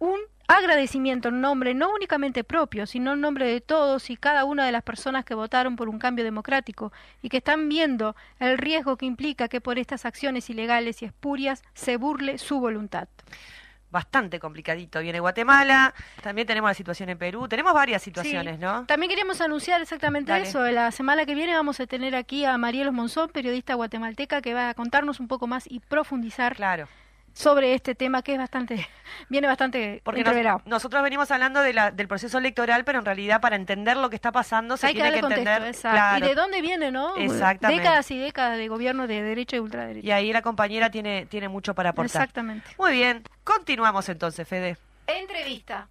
un agradecimiento en nombre no únicamente propio, sino en nombre de todos y cada una de las personas que votaron por un cambio democrático y que están viendo el riesgo que implica que por estas acciones ilegales y espurias se burle su voluntad. Bastante complicadito. Viene Guatemala, también tenemos la situación en Perú, tenemos varias situaciones, Sí. ¿no? También queríamos anunciar exactamente Dale. eso. La semana que viene vamos a tener aquí a Marielos Monzón, periodista guatemalteca, que va a contarnos un poco más y profundizar Claro. Sobre este tema que es bastante, viene bastante Porque nos- nosotros venimos hablando de la- del proceso electoral, pero en realidad para entender lo que está pasando se Hay que tiene que contexto, entender. claro. ¿Y de dónde viene, no? Exactamente. Décadas y décadas de gobierno de derecha y ultraderecha. Y ahí la compañera tiene, tiene mucho para aportar. Exactamente. Muy bien, continuamos entonces, Fede. Entrevista.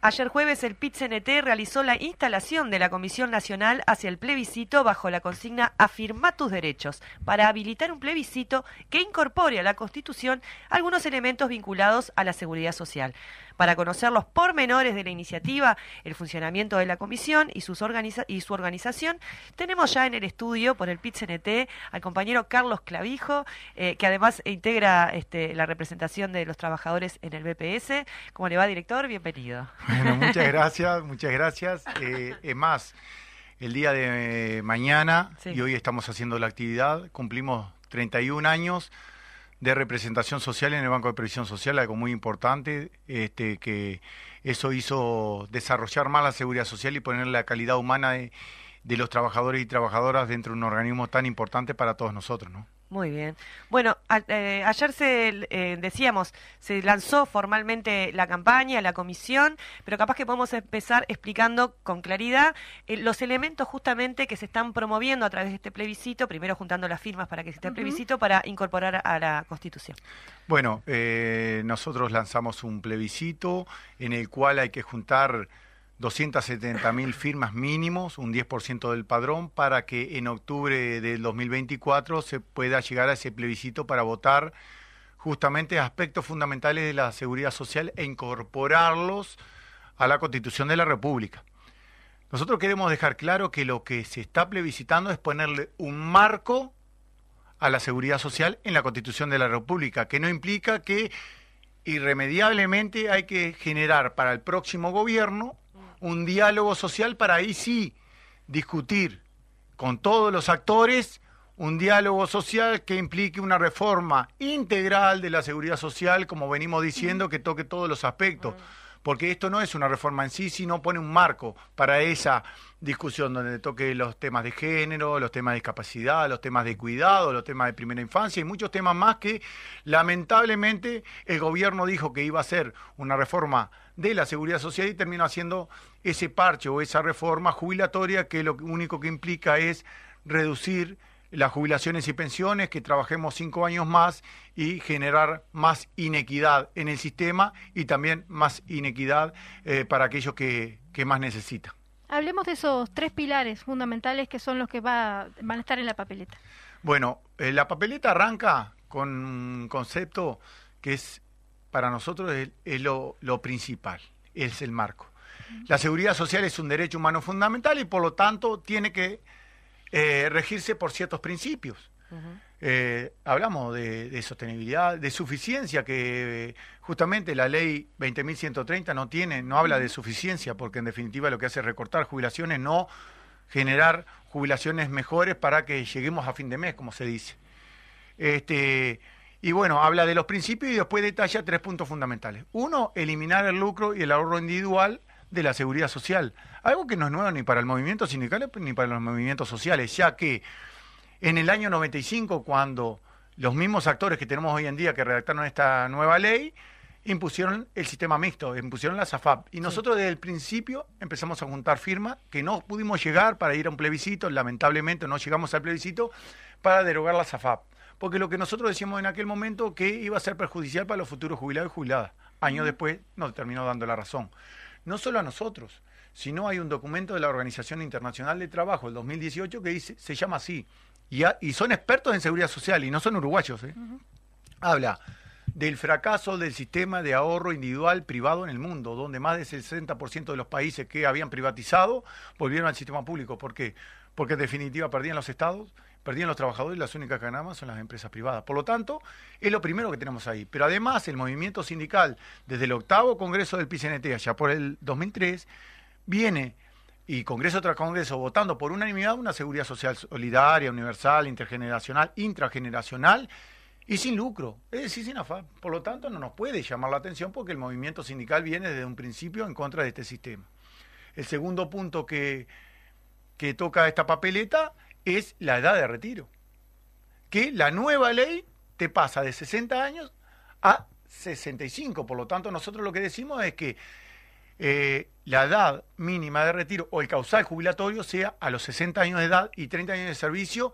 Ayer jueves el PIT-CNT realizó la instalación de la Comisión Nacional hacia el plebiscito bajo la consigna Afirma tus derechos, para habilitar un plebiscito que incorpore a la Constitución algunos elementos vinculados a la seguridad social. Para conocer los pormenores de la iniciativa, el funcionamiento de la comisión y, sus organiza- y su organización, tenemos ya en el estudio por el PIT-CNT al compañero Carlos Clavijo, eh, que además integra este, la representación de los trabajadores en el BPS. ¿Cómo le va, director? Bienvenido. Bueno, muchas gracias, muchas gracias. Eh, es más, el día de mañana, Sí. y hoy estamos haciendo la actividad, cumplimos 31 años de representación social en el Banco de Previsión Social, algo muy importante, este, que eso hizo desarrollar más la seguridad social y poner la calidad humana de, de los trabajadores y trabajadoras dentro de un organismo tan importante para todos nosotros, ¿no? Muy bien. Bueno, a- eh, ayer se eh, decíamos, se lanzó formalmente la campaña, la comisión, pero capaz que podemos empezar explicando con claridad eh, los elementos justamente que se están promoviendo a través de este plebiscito, primero juntando las firmas para que exista el plebiscito para incorporar a la Constitución. Bueno, eh, nosotros lanzamos un plebiscito en el cual hay que juntar 270 mil firmas mínimos, un 10% del padrón, para que en octubre del 2024 se pueda llegar a ese plebiscito para votar justamente aspectos fundamentales de la seguridad social e incorporarlos a la Constitución de la República. Nosotros queremos dejar claro que lo que se está plebiscitando es ponerle un marco a la seguridad social en la Constitución de la República, que no implica que irremediablemente hay que generar para el próximo gobierno un diálogo social para ahí sí discutir con todos los actores un diálogo social que implique una reforma integral de la seguridad social, como venimos diciendo, que toque todos los aspectos. Porque esto no es una reforma en sí, sino pone un marco para esa discusión donde toque los temas de género, los temas de discapacidad, los temas de cuidado, los temas de primera infancia y muchos temas más que lamentablemente el gobierno dijo que iba a hacer una reforma de la seguridad social y terminó haciendo ese parche o esa reforma jubilatoria que lo único que implica es reducir las jubilaciones y pensiones, que trabajemos cinco años más y generar más inequidad en el sistema y también más inequidad eh, para aquellos que, que más necesitan. Hablemos de esos tres pilares fundamentales que son los que va, van a estar en la papeleta. Bueno, eh, la papeleta arranca con un concepto que es para nosotros es, es lo, lo principal, es el marco. La seguridad social es un derecho humano fundamental y por lo tanto tiene que eh, regirse por ciertos principios. Eh, hablamos de, de sostenibilidad, de suficiencia, que eh, justamente la ley 20.130 no tiene, no habla de suficiencia, porque en definitiva lo que hace es recortar jubilaciones, no generar jubilaciones mejores para que lleguemos a fin de mes, como se dice. Este, y bueno, habla de los principios y después detalla tres puntos fundamentales. Uno, eliminar el lucro y el ahorro individual de la seguridad social. Algo que no es nuevo ni para el movimiento sindical ni para los movimientos sociales, ya que en el año 95, cuando los mismos actores que tenemos hoy en día que redactaron esta nueva ley, impusieron el sistema mixto, impusieron la SAFAP. Y nosotros desde el principio empezamos a juntar firmas que no pudimos llegar para ir a un plebiscito, lamentablemente no llegamos al plebiscito, para derogar la SAFAP. Porque lo que nosotros decíamos en aquel momento que iba a ser perjudicial para los futuros jubilados y jubiladas. Años después nos terminó dando la razón. No solo a nosotros, sino hay un documento de la Organización Internacional de Trabajo, el 2018, que dice, se llama así. Y, a- y son expertos en seguridad social y no son uruguayos. ¿eh? Habla del fracaso del sistema de ahorro individual privado en el mundo, donde más del 60% de los países que habían privatizado volvieron al sistema público. ¿Por qué? Porque en definitiva perdían los estados, perdían los trabajadores y las únicas que ganaban son las empresas privadas. Por lo tanto, es lo primero que tenemos ahí. Pero además el movimiento sindical, desde el octavo Congreso del PCNT, allá por el 2003, viene y Congreso tras Congreso votando por unanimidad una seguridad social solidaria, universal, intergeneracional, intrageneracional y sin lucro, es decir, sin afán. Por lo tanto, no nos puede llamar la atención porque el movimiento sindical viene desde un principio en contra de este sistema. El segundo punto que, que toca esta papeleta es la edad de retiro. Que la nueva ley te pasa de 60 años a 65. Por lo tanto, nosotros lo que decimos es que eh, la edad mínima de retiro o el causal jubilatorio sea a los 60 años de edad y 30 años de servicio,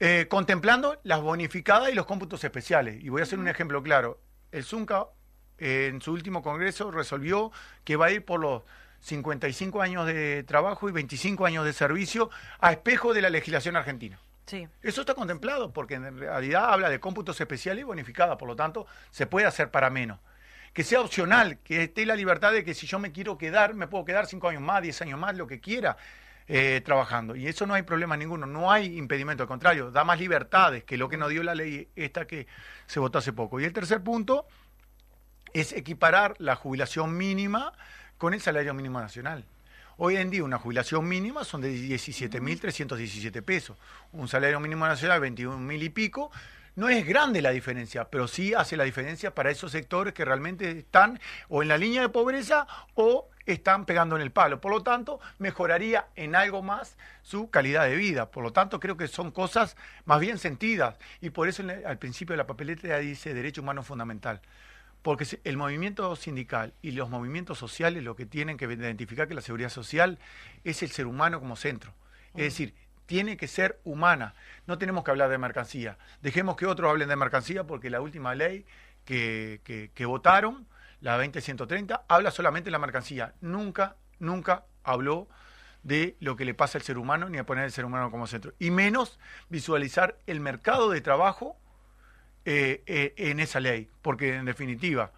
eh, contemplando las bonificadas y los cómputos especiales. Y voy a hacer un ejemplo claro. El ZUNCA eh, en su último congreso resolvió que va a ir por los 55 años de trabajo y 25 años de servicio a espejo de la legislación argentina. Sí. Eso está contemplado porque en realidad habla de cómputos especiales y bonificada, por lo tanto se puede hacer para menos que sea opcional, que esté la libertad de que si yo me quiero quedar, me puedo quedar cinco años más, diez años más, lo que quiera. eh, trabajando y eso no hay problema ninguno, no hay impedimento, al contrario, da más libertades que lo que nos dio la ley esta que se votó hace poco. Y el tercer punto es equiparar la jubilación mínima con el salario mínimo nacional. Hoy en día una jubilación mínima son de 17.317 pesos, un salario mínimo nacional 21.000 y pico. No es grande la diferencia, pero sí hace la diferencia para esos sectores que realmente están o en la línea de pobreza o están pegando en el palo. Por lo tanto, mejoraría en algo más su calidad de vida. Por lo tanto, creo que son cosas más bien sentidas. Y por eso al principio de la papeleta dice derecho humano fundamental. Porque el movimiento sindical y los movimientos sociales lo que tienen que identificar que la seguridad social es el ser humano como centro. Es decir, tiene que ser humana. No tenemos que hablar de mercancía. Dejemos que otros hablen de mercancía porque la última ley que, que- que votaron, la 20130, habla solamente de la mercancía. Nunca, nunca habló de lo que le pasa al ser humano ni a poner el ser humano como centro. Y menos visualizar el mercado de trabajo eh, eh, en esa ley, porque en definitiva,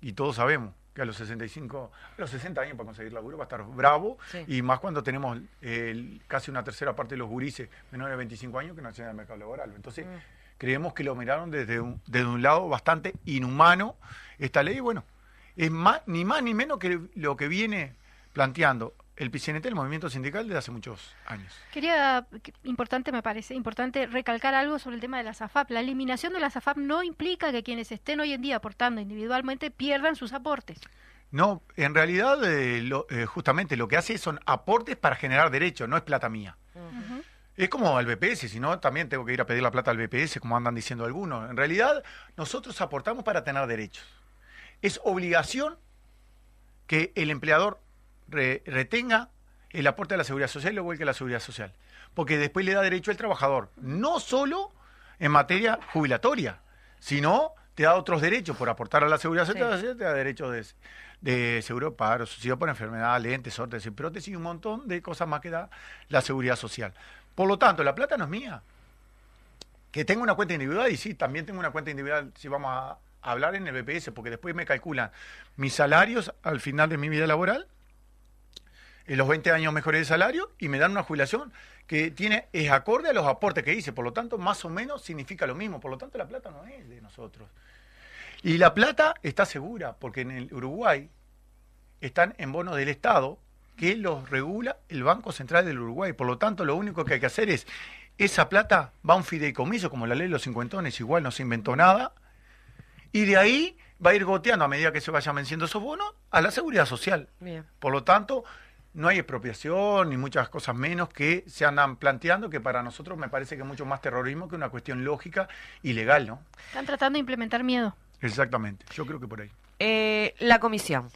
y todos sabemos que a los 65, a los 60 años para conseguir laburo va a estar bravo, Sí. y más cuando tenemos casi una tercera parte de los gurises menores de 25 años que no acceden al mercado laboral. Entonces, creemos que lo miraron desde un, desde un lado bastante inhumano esta ley, y bueno, es más, ni más ni menos que lo que viene planteando el PCNT, el movimiento sindical, desde hace muchos años. Quería, que- importante me parece, importante recalcar algo sobre el tema de la SAFAP. La eliminación de la SAFAP no implica que quienes estén hoy en día aportando individualmente pierdan sus aportes. No, en realidad eh, lo- eh, justamente lo que hace son aportes para generar derechos, no es plata mía. Es como al BPS, si no, también tengo que ir a pedir la plata al BPS, como andan diciendo algunos. En realidad, nosotros aportamos para tener derechos. Es obligación que el empleador re- retenga el aporte a la seguridad social y lo vuelque a la seguridad social. Porque después le da derecho al trabajador, no solo en materia jubilatoria, sino te da otros derechos por aportar a la seguridad social, te da derecho de, de seguro de paro, subsidio por enfermedad, lentes, órtesis, prótesis y un montón de cosas más que da la seguridad social. Por lo tanto, la plata no es mía. Que tengo una cuenta individual, y sí, también tengo una cuenta individual, si vamos a hablar en el BPS, porque después me calculan mis salarios al final de mi vida laboral, en los 20 años mejoré de salario y me dan una jubilación que tiene es acorde a los aportes que hice, por lo tanto, más o menos significa lo mismo, por lo tanto, la plata no es de nosotros. Y la plata está segura, porque en el Uruguay están en bonos del Estado que los regula el Banco Central del Uruguay. Por lo tanto, lo único que hay que hacer es, esa plata va a un fideicomiso, como la ley de los cincuentones, igual no se inventó nada, y de ahí va a ir goteando a medida que se vayan venciendo esos bonos a la seguridad social. Bien. Por lo tanto, no hay expropiación ni muchas cosas menos que se andan planteando, que para nosotros me parece que es mucho más terrorismo que una cuestión lógica y legal, ¿no? Están tratando de implementar miedo. Exactamente, yo creo que por ahí. Eh, la comisión.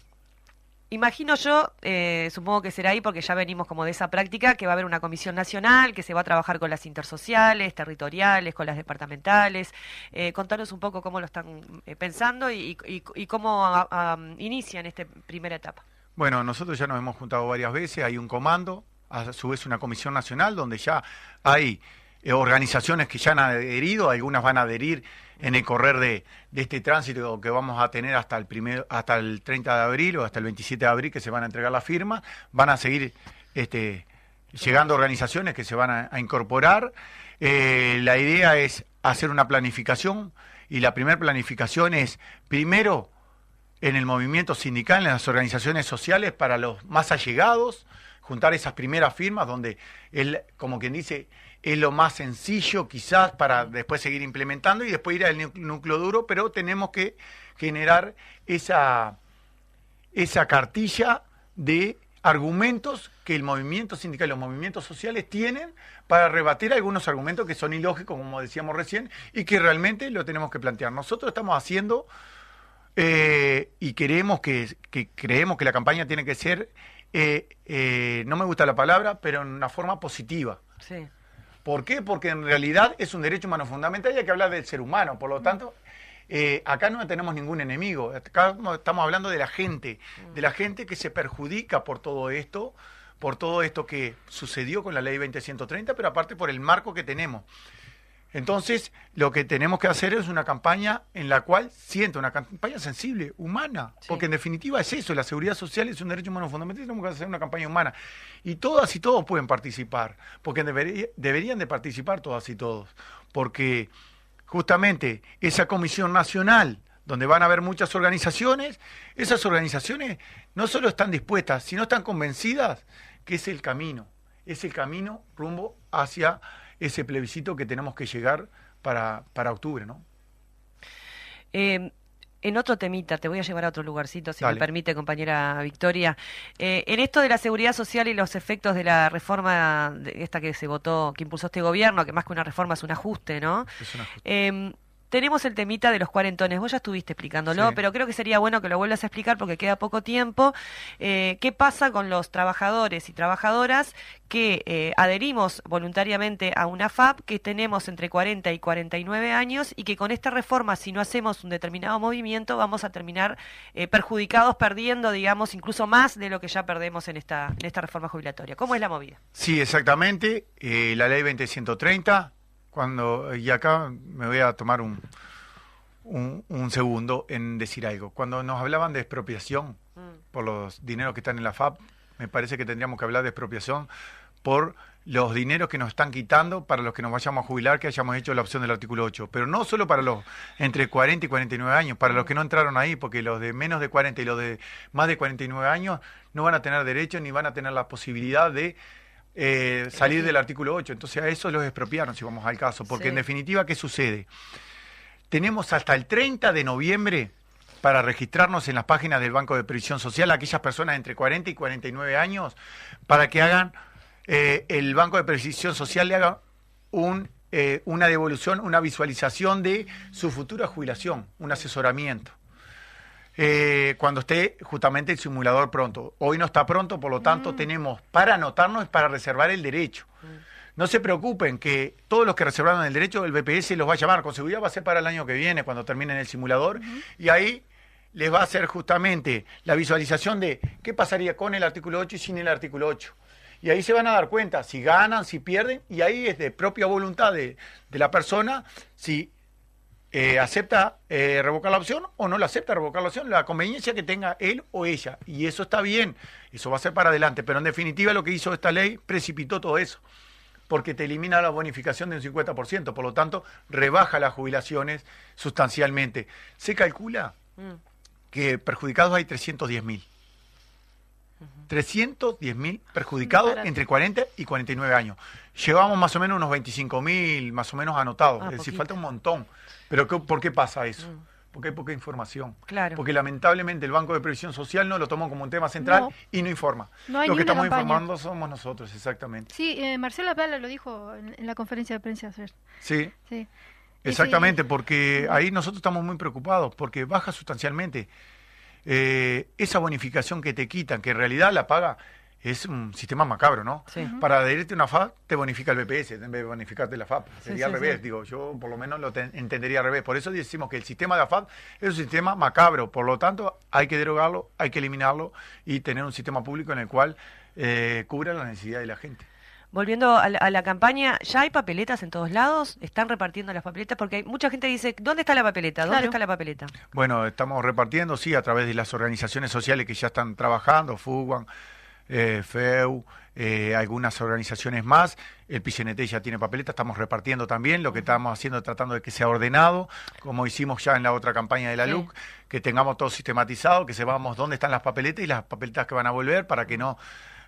Imagino yo, eh, supongo que será ahí porque ya venimos como de esa práctica, que va a haber una comisión nacional, que se va a trabajar con las intersociales, territoriales, con las departamentales. Eh, contanos un poco cómo lo están eh, pensando y, y- y cómo a- a- inician esta primera etapa. Bueno, nosotros ya nos hemos juntado varias veces, hay un comando, a su vez una comisión nacional donde ya hay eh, organizaciones que ya han adherido, algunas van a adherir en el correr de, este tránsito que vamos a tener hasta el primero, hasta el 30 de abril o hasta el 27 de abril que se van a entregar las firmas, van a seguir este, llegando organizaciones que se van a, a incorporar. Eh, la idea es hacer una planificación y la primera planificación es primero en el movimiento sindical, en las organizaciones sociales para los más allegados, juntar esas primeras firmas donde él, como quien dice, es lo más sencillo quizás para después seguir implementando y después ir al núcleo duro, pero tenemos que generar esa, esa cartilla de argumentos que el movimiento sindical y los movimientos sociales tienen para rebatir algunos argumentos que son ilógicos, como decíamos recién, y que realmente lo tenemos que plantear. Nosotros estamos haciendo eh, y queremos que, que, creemos que la campaña tiene que ser, eh, eh, no me gusta la palabra, pero en una forma positiva. Sí. ¿Por qué? Porque en realidad es un derecho humano fundamental y hay que hablar del ser humano. Por lo tanto, eh, acá no tenemos ningún enemigo. Acá estamos hablando de la gente, de la gente que se perjudica por todo esto, por todo esto que sucedió con la ley 2130, pero aparte por el marco que tenemos. Entonces, lo que tenemos que hacer es una campaña en la cual sienta una campaña sensible, humana, porque en definitiva es eso, la seguridad social es un derecho humano fundamental, tenemos que hacer una campaña humana. Y todas y todos pueden participar, porque deberían de participar todas y todos, porque justamente esa comisión nacional, donde van a haber muchas organizaciones, esas organizaciones no solo están dispuestas, sino están convencidas que es el camino, es el camino rumbo hacia ese plebiscito que tenemos que llegar para, para octubre, ¿no? Eh, en otro temita, te voy a llevar a otro lugarcito, si me permite, compañera Victoria. Eh, en esto de la seguridad social y los efectos de la reforma, de esta que se votó, que impulsó este gobierno, que más que una reforma es un ajuste, ¿no? Es un ajuste. Eh, tenemos el temita de los cuarentones. Vos ya estuviste explicándolo, pero creo que sería bueno que lo vuelvas a explicar porque queda poco tiempo. Eh, ¿Qué pasa con los trabajadores y trabajadoras que eh, adherimos voluntariamente a una FAP que tenemos entre 40 y 49 años y que con esta reforma, si no hacemos un determinado movimiento, vamos a terminar eh, perjudicados, perdiendo, digamos, incluso más de lo que ya perdemos en esta, en esta reforma jubilatoria? ¿Cómo es la movida? Sí, exactamente. la ley 2130 cuando, y acá me voy a tomar un, un, segundo en decir algo. Cuando nos hablaban de expropiación mm. por los dineros que están en la FAP, me parece que tendríamos que hablar de expropiación por los dineros que nos están quitando para los que nos vayamos a jubilar, que hayamos hecho la opción del artículo 8. Pero no solo para los entre 40 y 49 años, para los que no entraron ahí, porque los de menos de 40 y los de más de 49 años no van a tener derecho ni van a tener la posibilidad de eh, salir del artículo 8. Entonces a eso los expropiaron, si vamos al caso. Porque en definitiva, ¿qué sucede? Tenemos hasta el 30 de noviembre para registrarnos en las páginas del Banco de Previsión Social aquellas personas entre 40 y 49 años para que hagan, eh, el Banco de Previsión Social le haga un, eh, una devolución, una visualización de su futura jubilación, un asesoramiento. Eh, cuando esté justamente el simulador pronto. Hoy no está pronto, por lo tanto mm. tenemos para anotarnos para reservar el derecho. Mm. No se preocupen que todos los que reservaron el derecho, el BPS los va a llamar. Con seguridad va a ser para el año que viene, cuando terminen el simulador. Y ahí les va a hacer justamente la visualización de qué pasaría con el artículo 8 y sin el artículo 8. Y ahí se van a dar cuenta si ganan, si pierden, y ahí es de propia voluntad de, de la persona si eh, acepta eh, revocar la opción o no la acepta revocar la opción, la conveniencia que tenga él o ella. Y eso está bien, eso va a ser para adelante. Pero en definitiva lo que hizo esta ley precipitó todo eso, porque te elimina la bonificación de un 50%, por lo tanto rebaja las jubilaciones sustancialmente. Se calcula mm. que perjudicados hay 310 mil. 310 mil perjudicados entre 40 y 49 años. Llevamos más o menos unos 25 mil, más o menos anotados. Ah, es decir, falta un montón. Pero ¿por qué pasa eso? Mm. Porque hay poca información. Claro. Porque lamentablemente el Banco de Previsión Social no lo tomó como un tema central y no informa. lo que estamos informando somos nosotros, exactamente. Sí, eh, Marcela Pala lo dijo en, la conferencia de prensa ayer. Sí. sí. Exactamente, porque ahí nosotros estamos muy preocupados, porque baja sustancialmente. Eh, esa bonificación que te quitan, que en realidad la paga es un sistema macabro, ¿no? Para adherirte a una FAP te bonifica el BPS en vez de bonificarte la FAP. Sería al revés, digo, yo por lo menos lo entendería al revés. Por eso decimos que el sistema de la FAP es un sistema macabro, por lo tanto hay que derogarlo, hay que eliminarlo y tener un sistema público en el cual eh, cubra la necesidad de la gente. Volviendo a la, campaña, ¿ya hay papeletas en todos lados? ¿Están repartiendo las papeletas? Porque hay, mucha gente dice, ¿dónde está la papeleta? ¿Dónde está la papeleta? Bueno, estamos repartiendo, sí, a través de las organizaciones sociales que ya están trabajando, FUGUAN, eh, FEU, eh, algunas organizaciones más. El PCNT ya tiene papeleta, estamos repartiendo también. Lo que estamos haciendo es tratando de que sea ordenado, como hicimos ya en la otra campaña de la LUC, que tengamos todo sistematizado, que sepamos dónde están las papeletas y las papeletas que van a volver para que no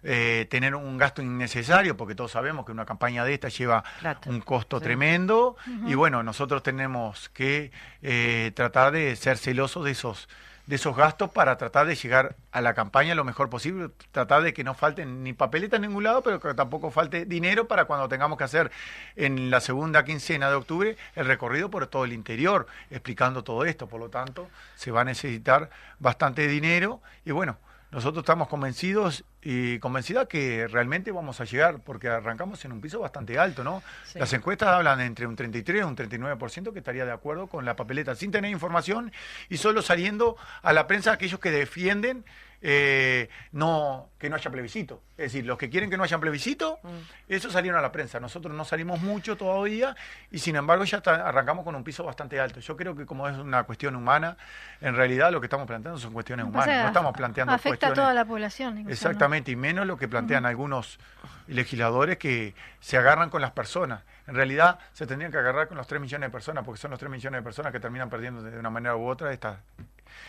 eh, tener un gasto innecesario, porque todos sabemos que una campaña de esta lleva un costo tremendo. Y bueno, nosotros tenemos que eh, tratar de ser celosos de esos de esos gastos para tratar de llegar a la campaña lo mejor posible, tratar de que no falten ni papeletas en ningún lado, pero que tampoco falte dinero para cuando tengamos que hacer en la segunda quincena de octubre el recorrido por todo el interior, explicando todo esto. Por lo tanto, se va a necesitar bastante dinero y bueno, nosotros estamos convencidos y convencida que realmente vamos a llegar, porque arrancamos en un piso bastante alto, ¿no? Las encuestas hablan entre un 33 y un 39% que estaría de acuerdo con la papeleta, sin tener información y solo saliendo a la prensa aquellos que defienden eh, no que no haya plebiscito. Es decir, los que quieren que no haya plebiscito, mm. eso salieron a la prensa. Nosotros no salimos mucho todavía y sin embargo ya arrancamos con un piso bastante alto. Yo creo que como es una cuestión humana, en realidad lo que estamos planteando son cuestiones humanas. no estamos planteando afecta a toda la población. Exactamente, y menos lo que plantean algunos legisladores que se agarran con las personas. En realidad se tendrían que agarrar con los 3 millones de personas, porque son los 3 millones de personas que terminan perdiendo de una manera u otra esta,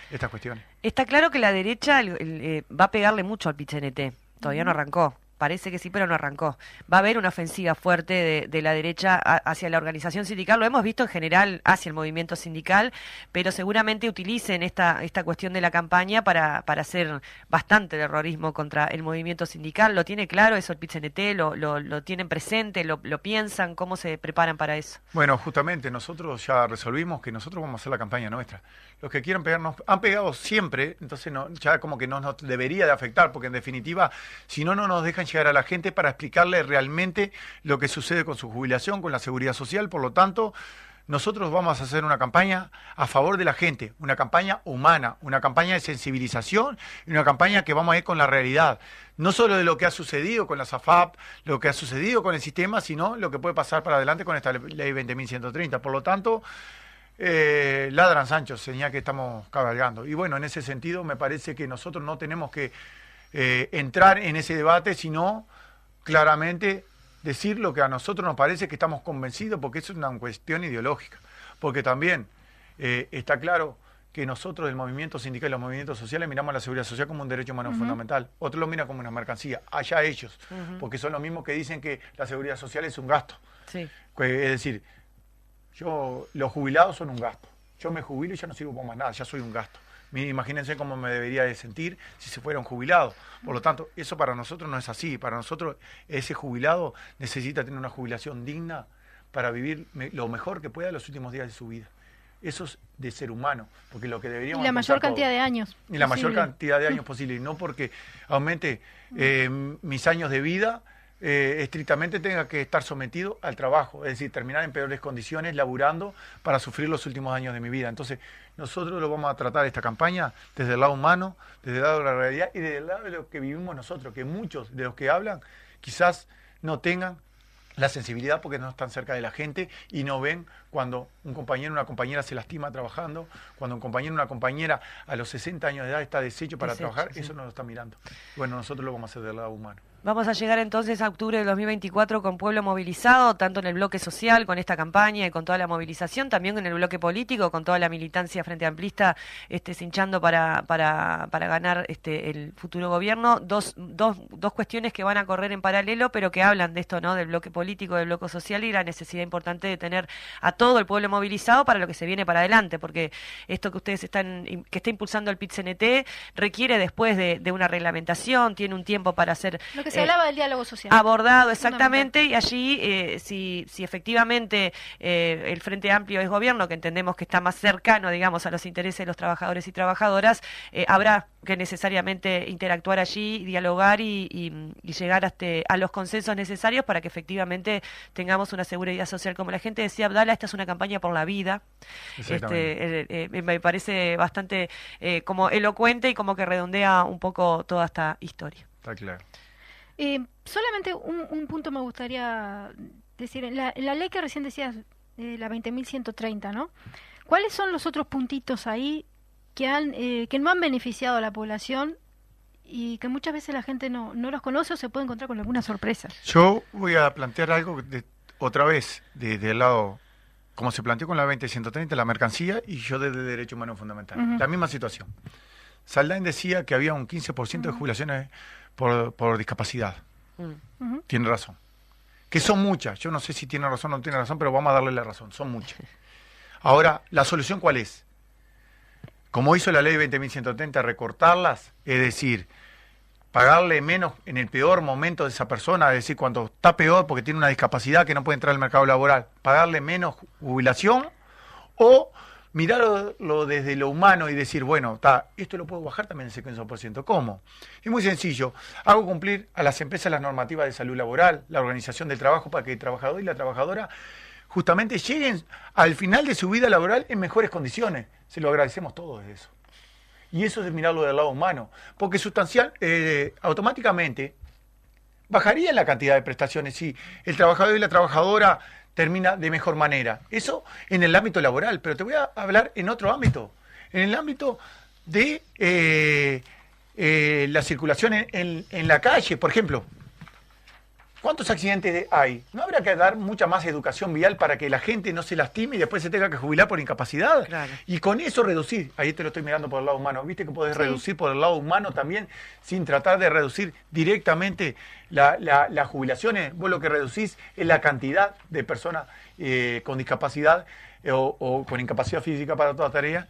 estas cuestiones. Está claro que la derecha eh, va a pegarle mucho al PICNT. Todavía no arrancó. Parece que sí, pero no arrancó. Va a haber una ofensiva fuerte de, la derecha hacia la organización sindical. Lo hemos visto en general hacia el movimiento sindical, pero seguramente utilicen esta, esta cuestión de la campaña para, para hacer bastante terrorismo contra el movimiento sindical. ¿Lo tiene claro eso el PICNT? ¿Lo, lo, lo tienen presente? ¿Lo, ¿Lo piensan? ¿Cómo se preparan para eso? Bueno, justamente nosotros ya resolvimos que nosotros vamos a hacer la campaña nuestra. Los que quieran pegarnos han pegado siempre, entonces no, ya como que no nos debería de afectar, porque en definitiva, si no, no nos dejan llegar a la gente para explicarle realmente lo que sucede con su jubilación, con la seguridad social. Por lo tanto, nosotros vamos a hacer una campaña a favor de la gente, una campaña humana, una campaña de sensibilización y una campaña que vamos a ir con la realidad. No solo de lo que ha sucedido con la SAFAP, lo que ha sucedido con el sistema, sino lo que puede pasar para adelante con esta ley 20.130. Por lo tanto, eh, ladran Sancho, señal que estamos cabalgando. Y bueno, en ese sentido me parece que nosotros no tenemos que eh, entrar en ese debate, sino claramente decir lo que a nosotros nos parece que estamos convencidos, porque eso es una cuestión ideológica. Porque también eh, está claro que nosotros, el movimiento sindical y los movimientos sociales, miramos la seguridad social como un derecho humano fundamental. Otros lo miran como una mercancía. Allá ellos, porque son los mismos que dicen que la seguridad social es un gasto. Es decir, yo, los jubilados son un gasto. Yo me jubilo y ya no sirvo para más nada, ya soy un gasto. Imagínense cómo me debería de sentir si se fuera un jubilado. Por lo tanto, eso para nosotros no es así. Para nosotros, ese jubilado necesita tener una jubilación digna para vivir lo mejor que pueda los últimos días de su vida. Eso es de ser humano, porque lo que deberíamos... Y la mayor cantidad de años. Y la mayor cantidad de años posible, y no porque aumente eh, mis años de vida, eh, estrictamente tenga que estar sometido al trabajo, es decir, terminar en peores condiciones, laburando para sufrir los últimos años de mi vida. Entonces, nosotros lo vamos a tratar esta campaña desde el lado humano, desde el lado de la realidad y desde el lado de lo que vivimos nosotros, que muchos de los que hablan quizás no tengan la sensibilidad porque no están cerca de la gente y no ven cuando un compañero o una compañera se lastima trabajando, cuando un compañero o una compañera a los 60 años de edad está deshecho para trabajar, eso no lo está mirando. Bueno, nosotros lo vamos a hacer del lado humano. Vamos a llegar entonces a octubre de 2024 con pueblo movilizado, tanto en el bloque social, con esta campaña y con toda la movilización, también en el bloque político, con toda la militancia frente amplista, este, hinchando para, para, para ganar este, el futuro gobierno. Dos, dos, dos cuestiones que van a correr en paralelo, pero que hablan de esto, ¿no? Del bloque político, del bloque social y la necesidad importante de tener a todo el pueblo movilizado para lo que se viene para adelante, porque esto que ustedes están, que está impulsando el PIT-CNT requiere después de, de, una reglamentación, tiene un tiempo para hacer se eh, hablaba del diálogo social. Abordado, exactamente, y allí, eh, si, si efectivamente eh, el Frente Amplio es gobierno, que entendemos que está más cercano, digamos, a los intereses de los trabajadores y trabajadoras, habrá que necesariamente interactuar allí, dialogar y, llegar hasta, a los consensos necesarios para que efectivamente tengamos una seguridad social. Como la gente decía, Abdala, esta es una campaña por la vida. Este, me parece bastante como elocuente y como que redondea un poco toda esta historia. Está claro. Eh, solamente un, punto me gustaría decir. En la, ley que recién decías, eh, la 20.130, ¿no? ¿Cuáles son los otros puntitos ahí que, han, eh, que no han beneficiado a la población y que muchas veces la gente no, no los conoce o se puede encontrar con alguna sorpresa? Yo voy a plantear algo de, otra vez desde el lado como se planteó con la 20.130, la mercancía, y yo desde Derecho Humano Fundamental. La misma situación. Saldain decía que había un 15% de jubilaciones por, discapacidad. Mm. Tiene razón. Que son muchas. Yo no sé si tiene razón o no tiene razón, pero vamos a darle la razón. Son muchas. Ahora, ¿la solución cuál es? como hizo la ley 20.130, recortarlas, es decir, pagarle menos en el peor momento de esa persona, es decir, cuando está peor porque tiene una discapacidad que no puede entrar al mercado laboral, pagarle menos jubilación o mirarlo desde lo humano y decir, bueno, está, esto lo puedo bajar también el 15%. ¿Cómo? Es muy sencillo. Hago cumplir a las empresas las normativas de salud laboral, la organización del trabajo para que el trabajador y la trabajadora justamente lleguen al final de su vida laboral en mejores condiciones. Se lo agradecemos todos eso. Y eso es mirarlo del lado humano, porque sustancial, eh, automáticamente bajaría la cantidad de prestaciones si el trabajador y la trabajadora termina de mejor manera. Eso en el ámbito laboral, pero te voy a hablar en otro ámbito, en el ámbito de eh, eh, la circulación en, en la calle, por ejemplo. ¿Cuántos accidentes hay? ¿No habrá que dar mucha más educación vial para que la gente no se lastime y después se tenga que jubilar por incapacidad? Y con eso reducir, ahí te lo estoy mirando por el lado humano, ¿viste que podés reducir por el lado humano también sin tratar de reducir directamente las jubilaciones? Vos lo que reducís es la cantidad de personas eh, con discapacidad eh, o, o, con incapacidad física para toda tarea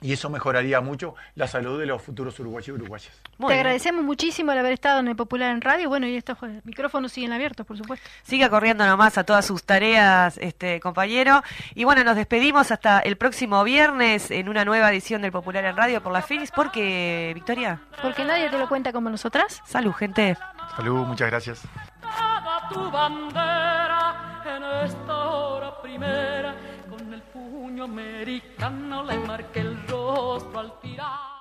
y eso mejoraría mucho la salud de los futuros uruguayos y uruguayas. Te agradecemos muchísimo el haber estado en el Popular en Radio. Bueno, y estos micrófonos siguen abiertos, por supuesto. Siga corriendo nomás a todas sus tareas, este compañero. Y bueno, nos despedimos hasta el próximo viernes en una nueva edición del Popular en Radio por la Fénix. ¿Por qué, Victoria? Porque nadie te lo cuenta como nosotras. Salud, gente. Salud, muchas gracias. Tu bandera en esta hora primera con el puño americano le marqué el rostro al tirar.